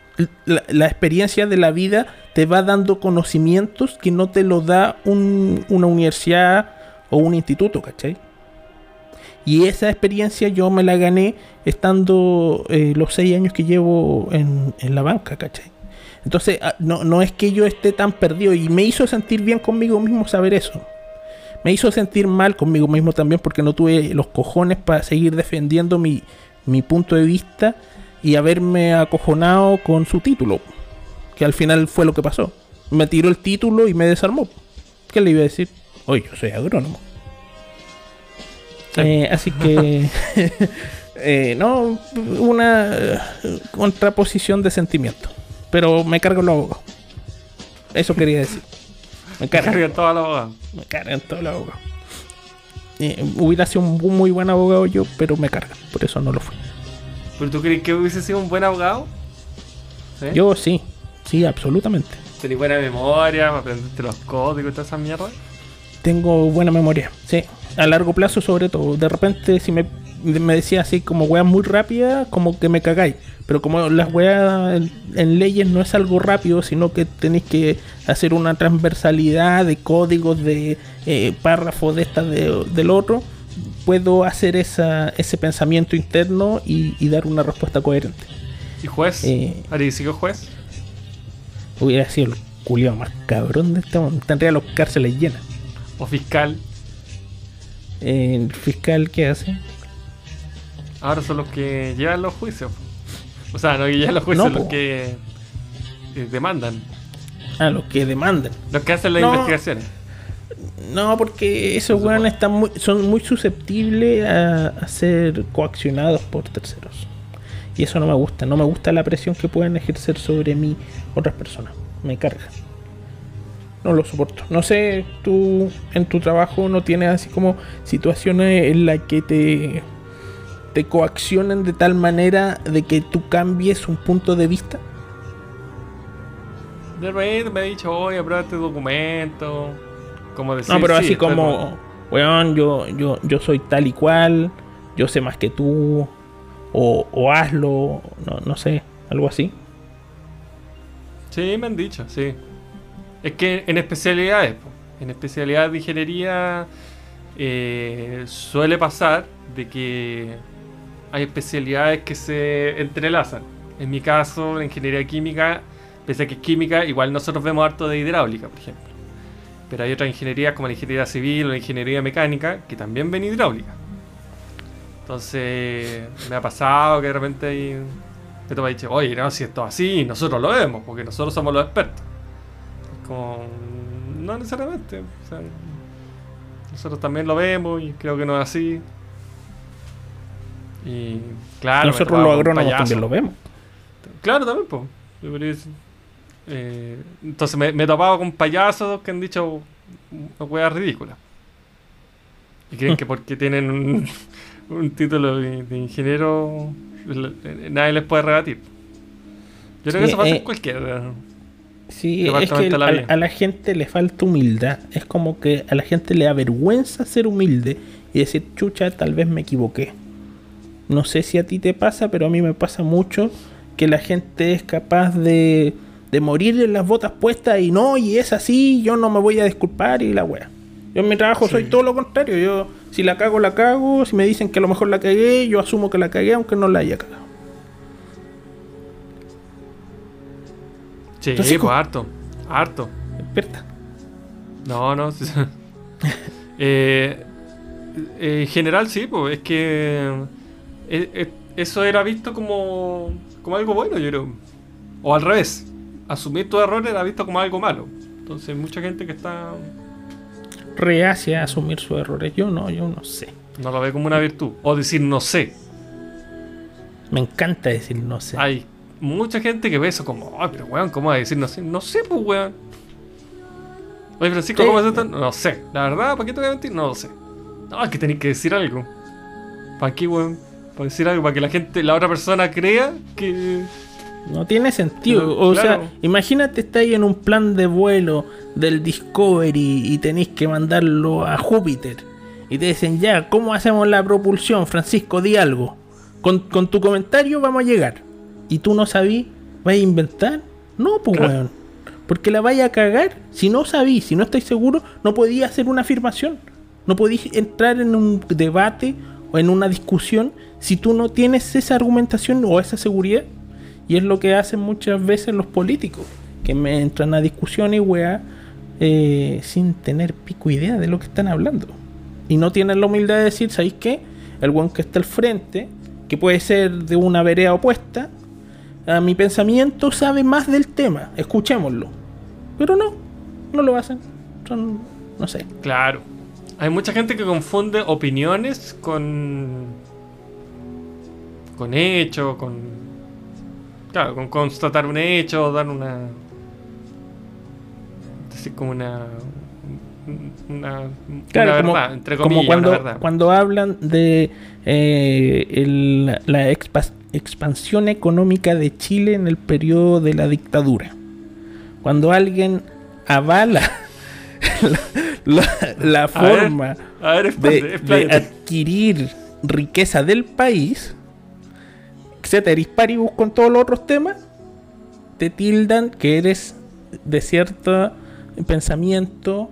La, la experiencia de la vida te va dando conocimientos que no te lo da un- una universidad o un instituto, ¿cachai? Y esa experiencia yo me la gané estando eh, los seis años que llevo en, la banca, ¿cachai? Entonces, ah, no, no es que yo esté tan perdido y me hizo sentir bien conmigo mismo saber eso. Me hizo sentir mal conmigo mismo también porque no tuve los cojones para seguir defendiendo mi, mi punto de vista y haberme acojonado con su título. Que al final fue lo que pasó. Me tiró el título y me desarmó. ¿Qué le iba a decir? Oye, yo soy agrónomo. Sí. Eh, así que, [LAUGHS] eh, no, una eh, contraposición de sentimiento. Pero me cargo los abogados. Eso quería decir. Me cargan, Cargan todos los abogados. me cargan todos los abogados. Eh, hubiera sido un muy buen abogado yo, pero me cargan. Por eso no lo fui. ¿Pero tú crees que hubiese sido un buen abogado? ¿Sí? Yo sí, sí, absolutamente. Tenés buena memoria, aprendiste los códigos y toda esa mierda. Tengo buena memoria, sí. A largo plazo sobre todo. De repente si me, me decía así como weas muy rápidas, como que me cagáis. Pero como las weas en, en leyes no es algo rápido, sino que tenéis que hacer una transversalidad de códigos, de eh, párrafos de esta, de, del otro, puedo hacer esa, ese pensamiento interno y, y dar una respuesta coherente. ¿Y juez? Eh. ¿Ari sigue juez? Hubiera sido el culiao más cabrón de este mundo. Tendría las cárceles llenas. ¿O fiscal? El fiscal, ¿qué hace? Ahora son los que llevan los juicios. [LAUGHS] O sea, no que llevan los juicios, No, los que eh, demandan. Ah, los que demandan. Los que hacen las No. investigaciones. No, porque esos weones están muy, son muy susceptibles a, a ser coaccionados por terceros. Y eso no me gusta. No me gusta la presión que pueden ejercer sobre mí otras personas. Me carga. No lo soporto. No sé, tú en tu trabajo no tienes así como situaciones en las que te, te coaccionen de tal manera de que tú cambies un punto de vista. De repente me ha dicho, oye, aprueba este documento. Como decir, No, pero sí, así como, weón, yo, yo, yo soy tal y cual, yo sé más que tú, o, o hazlo, no, no sé, algo así. Sí, me han dicho, sí. Es que en especialidades, en especialidades de ingeniería eh, suele pasar de que hay especialidades que se entrelazan. En mi caso, la ingeniería química Pese a que es química, igual nosotros vemos harto de hidráulica, por ejemplo. Pero hay otras ingenierías como la ingeniería civil o la ingeniería mecánica que también ven hidráulica. Entonces, me ha pasado que de repente hay. Me dice, oye, no, si esto es así, nosotros lo vemos, porque nosotros somos los expertos. Como. No necesariamente. o sea, nosotros también lo vemos y creo que no es así. Y claro, Nosotros los con agrónomos también lo vemos. Claro, también, pues. entonces me, me he topado con payasos que han dicho una hueá ridícula. Y creen que [LAUGHS] porque tienen un, un título de, de ingeniero, nadie les puede rebatir. Yo creo que eso pasa eh, en cualquier. Sí, es que la a, la gente le falta humildad. Es como que a la gente le avergüenza ser humilde y decir, chucha, tal vez me equivoqué. No sé si a ti te pasa, pero a mí me pasa mucho que la gente es capaz de, de morir en las botas puestas y no, y es así, yo no me voy a disculpar y la wea. Yo en mi trabajo soy todo lo contrario. Yo, si la cago, la cago. Si me dicen que a lo mejor la cagué, yo asumo que la cagué aunque no la haya cagado. Sí, Entonces, pues harto. Harto. Despierta. No, no. [LAUGHS] Eh, eh, en general sí, pues es que eh, eso era visto como, como algo bueno, yo creo. O al revés, asumir tu error era visto como algo malo. Entonces mucha gente que está Reacia a asumir sus errores. Yo no, yo no sé. no lo ve como una virtud. O decir no sé. Me encanta decir no sé. Hay mucha gente que ve eso como, ay, pero weón, ¿cómo va a decir no sé? No sé, pues weón. Oye, Francisco. ¿cómo es esto? No sé. La verdad, ¿para qué te voy a mentir? No lo sé. No, es que tenéis que decir algo. ¿Para qué, weón? Para decir algo, para que la gente, la otra persona crea que. No tiene sentido. O claro. sea, imagínate estáis en un plan de vuelo del Discovery y tenéis que mandarlo a Júpiter. Y te dicen, ya, ¿cómo hacemos la propulsión? Francisco, di algo. Con, con tu comentario vamos a llegar. Y tú no sabís, ¿vas a inventar? No, pues Claro. weón. Porque la vaya a cagar. Si no sabís, si no estáis seguros, no podía hacer una afirmación. No podéis entrar en un debate o en una discusión si tú no tienes esa argumentación o esa seguridad. Y es lo que hacen muchas veces los políticos, que me entran a discusión y weá eh, sin tener pico idea de lo que están hablando. Y no tienen la humildad de decir, ¿sabéis qué? El weón que está al frente, que puede ser de una vereda opuesta, a mi pensamiento sabe más del tema, escuchémoslo. Pero no, no lo hacen. Son, no sé. Claro. Hay mucha gente que confunde opiniones con. con hechos, con. Claro, con constatar un hecho, dar una. decir como una. Una. Claro, una como, verdad, entre como comillas, cuando, una verdad. cuando hablan de eh, el- la expa- expansión económica de Chile en el periodo de la dictadura. Cuando alguien avala [LAUGHS] la, la- la A ver, forma A ver, de, adquirir riqueza del país, ceteris paribus con todos los otros temas, te tildan que eres de cierto pensamiento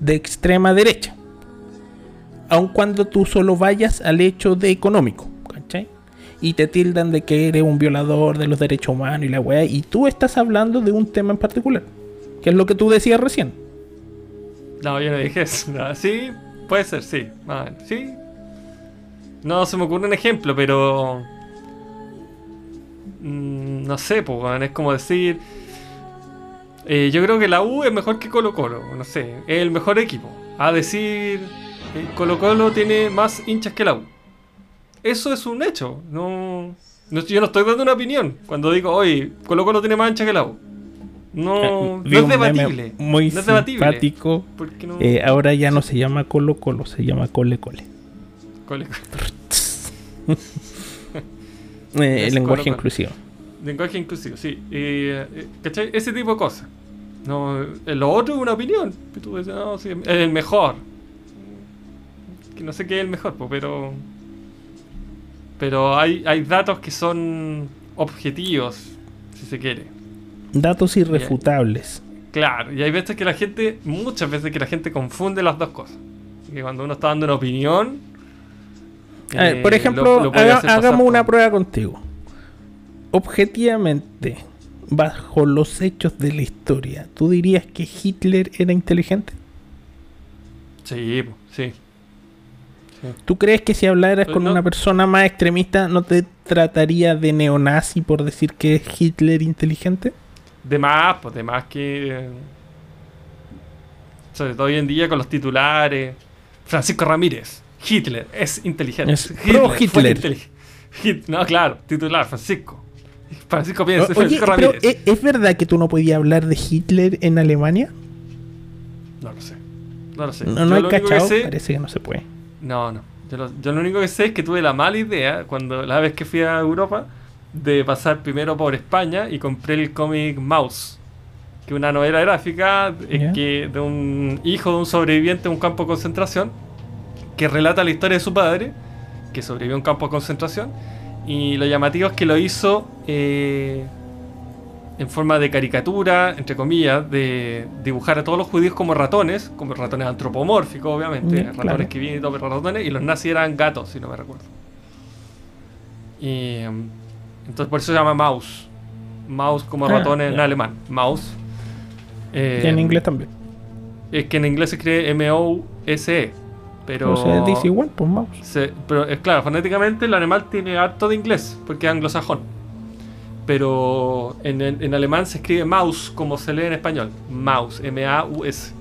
de extrema derecha. Aun cuando tú solo vayas al hecho de económico, ¿cachai? Y te tildan de que eres un violador de los derechos humanos y la weá, y tú estás hablando de un tema en particular, que es lo que tú decías recién. No, yo no dije eso. No, sí, puede ser, sí. Menos, sí. No se me ocurre un ejemplo, pero. mm, no sé, pues, es como decir. Eh, yo creo que la U es mejor que Colo Colo, no sé, es el mejor equipo. A decir, eh, Colo Colo tiene más hinchas que la U. Eso es un hecho, no, no- yo no estoy dando una opinión cuando digo, oye, Colo Colo tiene más hinchas que la U. No, Vi no es debatible. Muy no es debatible. simpático. No... Eh, ahora ya no se llama Colo Colo, se llama Cole Cole. Cole- [LAUGHS] Eh, Es lenguaje Colo Colo. Lenguaje inclusivo, sí. Eh, ¿Cachai? Ese tipo de cosas. No, eh, lo otro es una opinión. Que tú dices, no, sí, es el mejor. Que no sé qué es el mejor, pero. Pero hay, hay datos que son objetivos, si se quiere. Datos irrefutables. Claro, y hay veces que la gente, muchas veces que la gente confunde las dos cosas. Que cuando uno está dando una opinión. A ver, eh, por ejemplo, lo- lo haga- hagamos por- una prueba contigo. Objetivamente, bajo los hechos de la historia, ¿tú dirías que Hitler era inteligente? Sí, po, sí. ¿Tú crees que si hablaras Pues con no. una persona más extremista no te trataría de neonazi por decir que es Hitler inteligente? De más, pues de más que. Sobre todo hoy en día con los titulares. Francisco Ramírez, Hitler, es inteligente. Es pro Hitler. intelig- Hit- no, claro, titular, Francisco. Francisco O- Oye, Francisco pero Ramírez. ¿e- ¿es verdad que tú no podías hablar de Hitler en Alemania? No lo sé. No lo sé. No, no hay lo único que cachado, sé- parece que no se puede. No, no. Yo lo, yo lo único que sé es que tuve la mala idea cuando la vez que fui a Europa de pasar primero por España y compré el cómic Mouse, que es una novela gráfica Ya. que de un hijo de un sobreviviente de un campo de concentración que relata la historia de su padre que sobrevivió a un campo de concentración y lo llamativo es que lo hizo eh, en forma de caricatura, entre comillas, de dibujar a todos los judíos como ratones, como ratones antropomórficos, obviamente, ratones claro. que viven y todo, pero ratones, y los nazis eran gatos, si no me recuerdo. Y entonces por eso se llama mouse. Mouse como Ah, ratón en alemán. Mouse. Eh, Y en inglés también. Es que en inglés se escribe M-O-S-E. Pero. O sea, dice igual, pues mouse. Se- pero es claro, fonéticamente el alemán tiene harto de inglés, porque es anglosajón. Pero en, en- en alemán se escribe mouse como se lee en español. Mouse, M-A-U-S.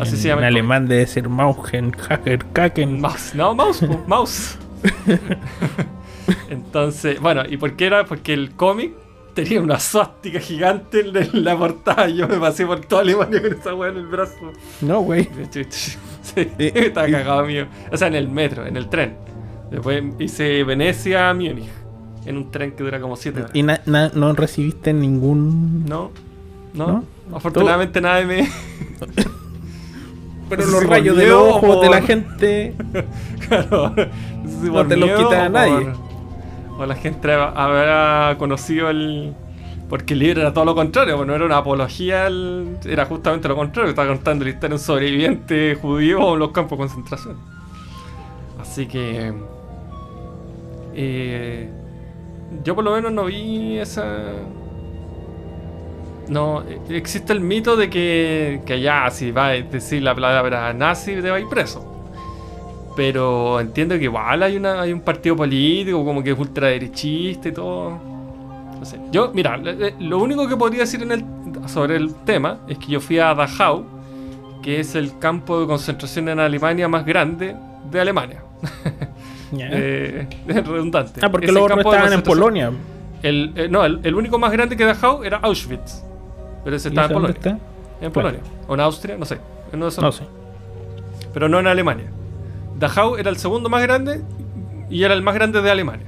Así en, se llama. En alemán debe ser Maugen, Hacker. Kaken. Mouse, no, mouse, mouse. [LAUGHS] Entonces, bueno, ¿y por qué era? Porque el cómic tenía una suástica gigante en la- en la portada. Yo me pasé por toda Alemania con esa weá en el brazo. No, güey. [LAUGHS] Sí, estaba cagado mío. O sea, en el metro, en el tren. Después hice Venecia, Múnich. En un tren que dura como 7 horas. Y na- na- no recibiste ningún. No, no. ¿No? Afortunadamente nadie me. [LAUGHS] Pero los rayos de miedo los ojos o de la gente. [LAUGHS] Claro, no sé si No te los quita o nadie. por- O la gente habrá conocido el. Porque el libro era todo lo contrario, pues no era una apología, al- era justamente lo contrario. Estaba contando la historia de un sobreviviente judío en los campos de concentración. Así que. eh, yo por lo menos no vi esa. No, eh, existe el mito de que, que ya, si va a decir la palabra nazi, te va a ir preso. Pero entiendo que igual hay, una, hay un partido político como que es ultraderechista y todo. No sé. Yo, mira, lo único que podría decir en el, sobre el tema es que yo fui a Dachau, que es el campo de concentración en Alemania más grande de Alemania. [LAUGHS] Eh, [LAUGHS] es redundante. ah, porque Es campo de estaban en. Polonia. El, eh, no, el, el único más grande que Dachau era Auschwitz. Pero ese ¿Y estaba en Polonia. está? En Claro. Polonia. O en Austria, no sé. No dos. sé. Pero no en Alemania. Dachau era el segundo más grande y era el más grande de Alemania.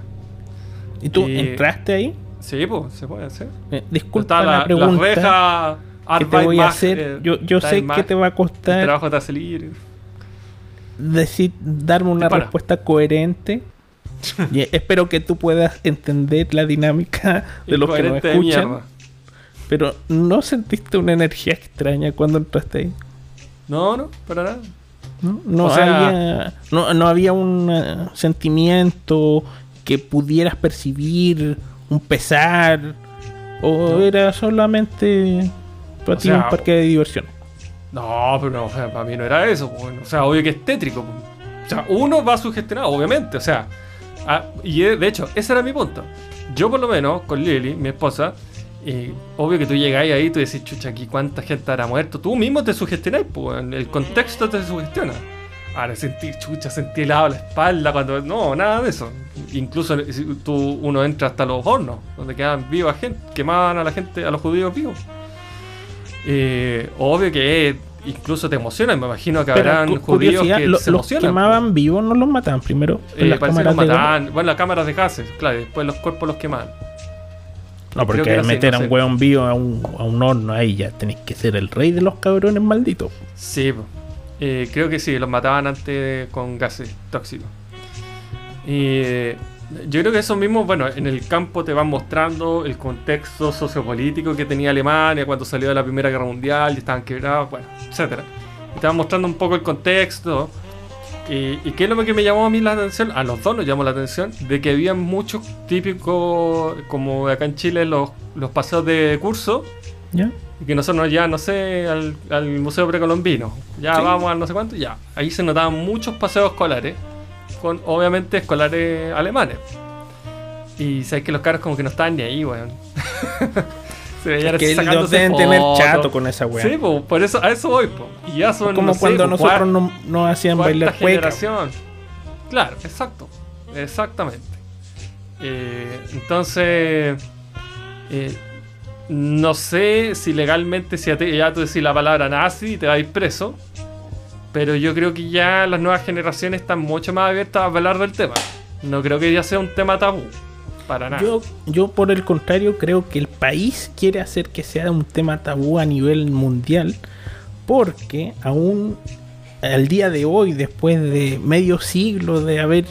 ¿Y tú Y- entraste ahí? Sí, pues, se puede hacer. Eh, disculpa Está la, la, pregunta la reja que te voy a hacer. eh, yo yo sé que te va a costar trabajo te hace libre. decir, darme una respuesta coherente. [LAUGHS] y espero que tú puedas entender la dinámica de los que nos escuchan. Pero ¿no sentiste una energía extraña cuando entraste ahí? No, no, para nada. No, no O sea- había, no, no había un eh, sentimiento que pudieras percibir, un pesar, o No. era solamente para O ti sea, un parque de diversión. No, pero no, o sea, para mí no era eso. O sea, obvio que es tétrico. O sea, uno va sugestionado, obviamente. O sea, ah, y de hecho, ese era mi punto. Yo, por lo menos, con Lily, mi esposa, eh, obvio que tú llegáis ahí y tú decís, chucha, aquí cuánta gente habrá muerto. Tú mismo te sugestionáis, pues, el contexto te sugestiona. Ahora sentí, chucha, sentí helado la espalda cuando. No, nada de eso. Incluso tú, uno entra hasta los hornos, donde quedan vivas gente, quemaban a la gente, a los judíos vivos. Eh, obvio que incluso te emociona, me imagino que Pero, habrán judíos que lo- se los emocionan. quemaban vivos, no los mataban primero. Eh, en las cámaras los de mataban. Bueno, las cámaras de gases, claro, y después los cuerpos los quemaban. No, porque así, meter no a un sé. hueón vivo a un, a un horno ahí ya tenéis que ser el rey de los cabrones malditos. Sí, po. Eh, creo que sí, los mataban antes con gases tóxicos. Y eh, yo creo que eso mismo, bueno, en el campo te van mostrando el contexto sociopolítico que tenía Alemania cuando salió de la Primera Guerra Mundial y estaban quebrados, bueno, etcétera. Te van mostrando un poco el contexto. Y, y qué es lo que me llamó a mí la atención, a los dos nos llamó la atención, de que había muchos típicos, como acá en Chile, los los paseos de curso ¿Ya? Y que nosotros nos llevaban, no sé, al, al Museo Precolombino. Ya Sí. vamos a no sé cuánto, ya. Ahí se notaban muchos paseos escolares, con obviamente escolares alemanes. Y sabes que los caros como que no estaban ni ahí, weón. [LAUGHS] se veían Que sacándose deben tener chato con esa weá. Sí, po, por eso, a eso voy, po. Y ya son, Como no cuando nosotros no- nos hacían bailar generación. Claro, exacto. Exactamente. Eh, entonces, eh, no sé si legalmente, si ya tú decís la palabra nazi, te ir preso. Pero yo creo que ya las nuevas generaciones están mucho más abiertas a hablar del tema. No creo que ya sea un tema tabú. Para nada. Yo, yo por el contrario creo que el país quiere hacer que sea un tema tabú a nivel mundial porque aún al día de hoy, después de medio siglo de haber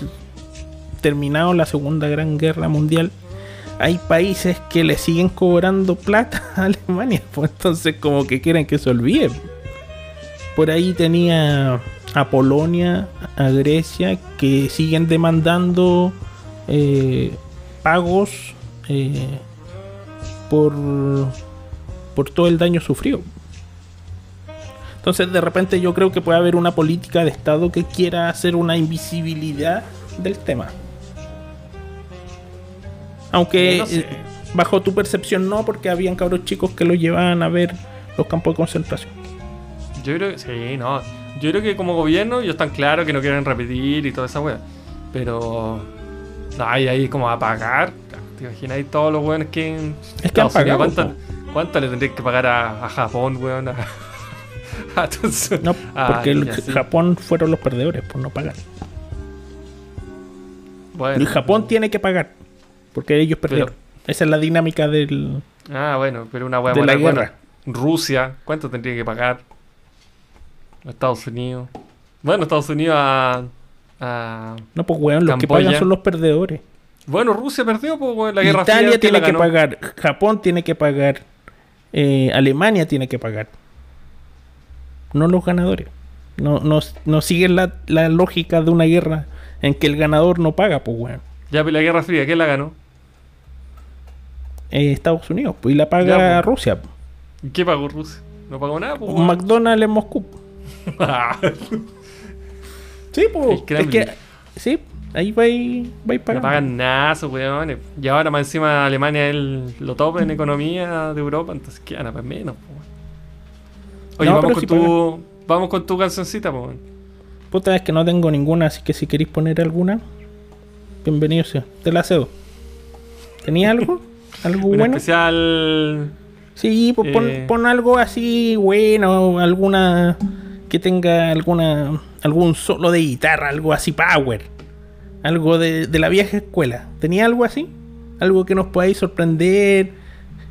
terminado la Segunda Gran Guerra Mundial, hay países que le siguen cobrando plata [LAUGHS] a Alemania, pues entonces como que quieren que se olvide. Por ahí tenía a Polonia, a Grecia, que siguen demandando eh, pagos eh, por, por todo el daño sufrido. Entonces de repente yo creo que puede haber una política de Estado que quiera hacer una invisibilidad del tema. Aunque No sé. eh, bajo tu percepción no, porque habían cabros chicos que lo llevaban a ver los campos de concentración. Yo creo que sí, no. Yo creo que como gobierno ellos están claros que no quieren repetir y toda esa wea. Pero. No, hay ahí como a pagar. ¿Te imaginas ahí todos los weones que en Es que han pagado, ¿cuánto, cuánto le tendrías que pagar a, a Japón, weón? A, [LAUGHS] a No, Ah, porque el. Japón fueron los perdedores por no pagar. Bueno. Y Japón tiene que pagar, porque ellos perdieron. Esa es la dinámica del... Ah, bueno, pero una wea de la bueno, guerra. Rusia, ¿cuánto tendría que pagar? Estados Unidos. Bueno, Estados Unidos a. a- No, pues weón, los que pagan son los perdedores. Bueno, Rusia perdió, pues, weón, la guerra Fría, Italia ¿quién tiene la que ganó? pagar, Japón tiene que pagar, eh, Alemania tiene que pagar. No los ganadores. No, no, no siguen la, la lógica de una guerra en que el ganador no paga, pues weón. Ya, pero la guerra fría, ¿quién la ganó? Eh, Estados Unidos, pues y la Ya, paga pues. Rusia. ¿Y qué pagó Rusia? No pagó nada, pues. Un. McDonald's en Moscú. [LAUGHS] Sí, pues. Es que, sí, ahí va y, va y No pagando. pagan nada, esos weones. Y ahora más encima Alemania es lo top en economía de Europa, entonces gana, pues menos, pues. Oye, No, vamos, con tu, vamos con tu cancioncita, pues. Puta, es que no tengo ninguna, así que si queréis poner alguna, bienvenido sea. Te la cedo. ¿Tenía algo? [LAUGHS] ¿Algo Un bueno? especial. Sí, pues pon, Eh. pon algo así bueno, alguna que tenga alguna algún solo de guitarra, algo así power. Algo de, de la vieja escuela. ¿Tenía algo así? Algo que nos podáis sorprender,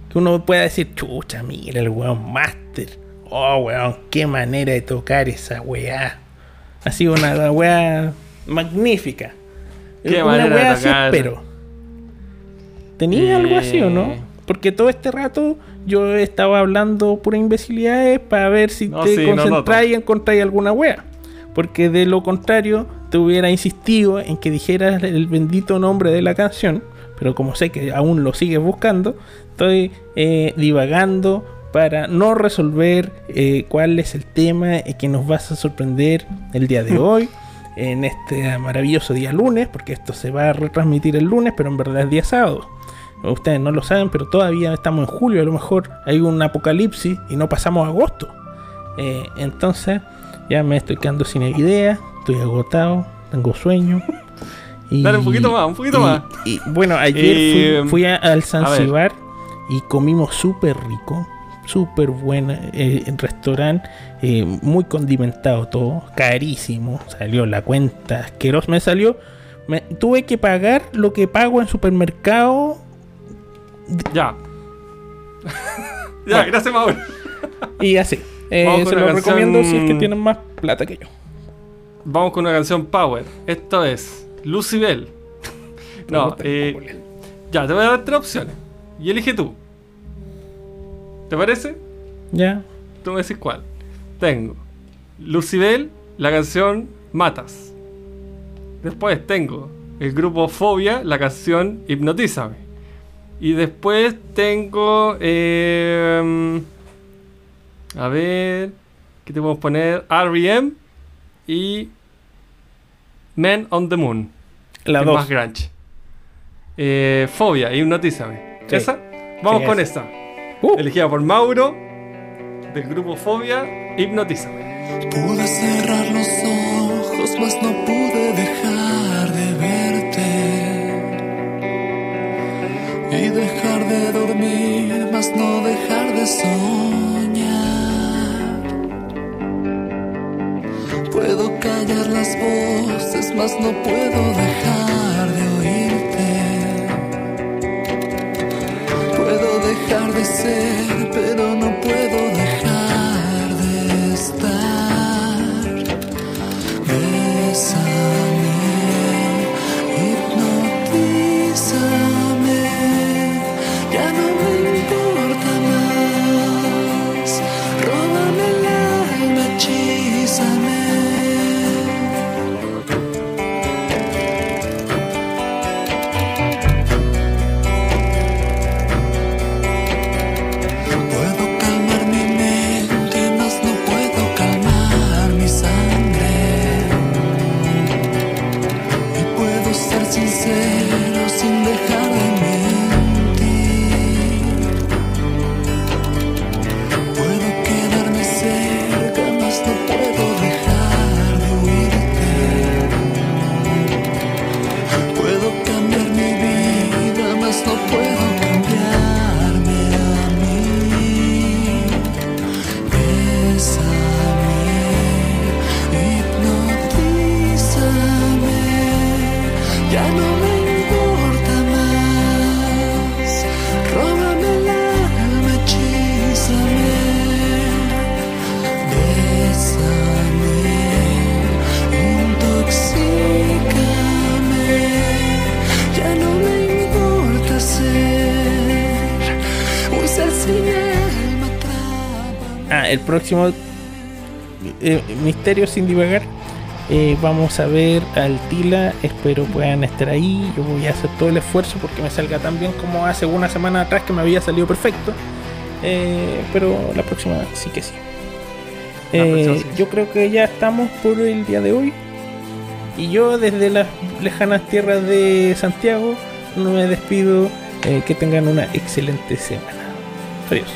que uno pueda decir, chucha, mira el weón master. Oh, weón, qué manera de tocar esa weá. Así una weá magnífica. Qué una manera de weá así tocar. ¿Tenía algo así o no? Eh. Porque todo este rato yo estaba hablando pura imbecilidades para ver si No, te sí, no concentráis y encontráis alguna wea. Porque de lo contrario, te hubiera insistido en que dijeras el bendito nombre de la canción. Pero como sé que aún lo sigues buscando, estoy eh, divagando para no resolver eh, cuál es el tema que nos vas a sorprender el día de [LAUGHS] hoy. En este maravilloso día lunes, porque esto se va a retransmitir el lunes, pero en verdad es día sábado. Ustedes no lo saben, pero todavía estamos en julio. A lo mejor hay un apocalipsis y no pasamos a agosto. Eh, entonces, ya me estoy quedando sin idea. Estoy agotado. Tengo sueño. Y, [LAUGHS] Dale, un poquito más, un poquito y- más. Y bueno, ayer Eh, fui, fui a- al. Zanzibar y comimos súper rico. Súper buena. eh, restaurante. eh, muy condimentado todo. Carísimo. Salió la cuenta asquerosa. Me salió. me- tuve que pagar lo que pago en supermercado Ya. [LAUGHS] ya, Bueno. gracias, Mauro. Y así. [LAUGHS] Eh, se lo canción- recomiendo si es que tienen más plata que yo. Vamos con una canción Power. Esto es Lucibel. No, Puta, eh, ya, te voy a dar tres opciones. Y elige tú. ¿Te parece? Ya. Tú me decís cuál. Tengo Lucibel, la canción Matas. Después tengo el grupo Fobia, la canción Hipnotízame. Y después tengo. eh, a ver. ¿Qué te podemos poner? REM y. Men on the Moon. La 2. más grunge. Eh, Fobia, hipnotízame. Sí. ¿Esa? Vamos Sí, con esa. esa. Uh, Elegida por Mauro, del grupo Fobia, hipnotízame. Pude cerrar los ojos, mas no pude dejar de verte. Y dejar de dormir, mas no dejar de soñar. Puedo callar las voces, mas no puedo dejar pero no puedo próximo eh, Misterio sin divagar. eh, vamos a ver al Tila. Espero puedan estar ahí. Yo voy a hacer todo el esfuerzo porque me salga tan bien como hace una semana atrás que me había salido perfecto. Eh, pero la próxima sí que sí. Próxima sí. yo creo que ya estamos por el día de hoy. Y yo desde las lejanas tierras de Santiago no me despido. Que tengan una excelente semana. Adiós.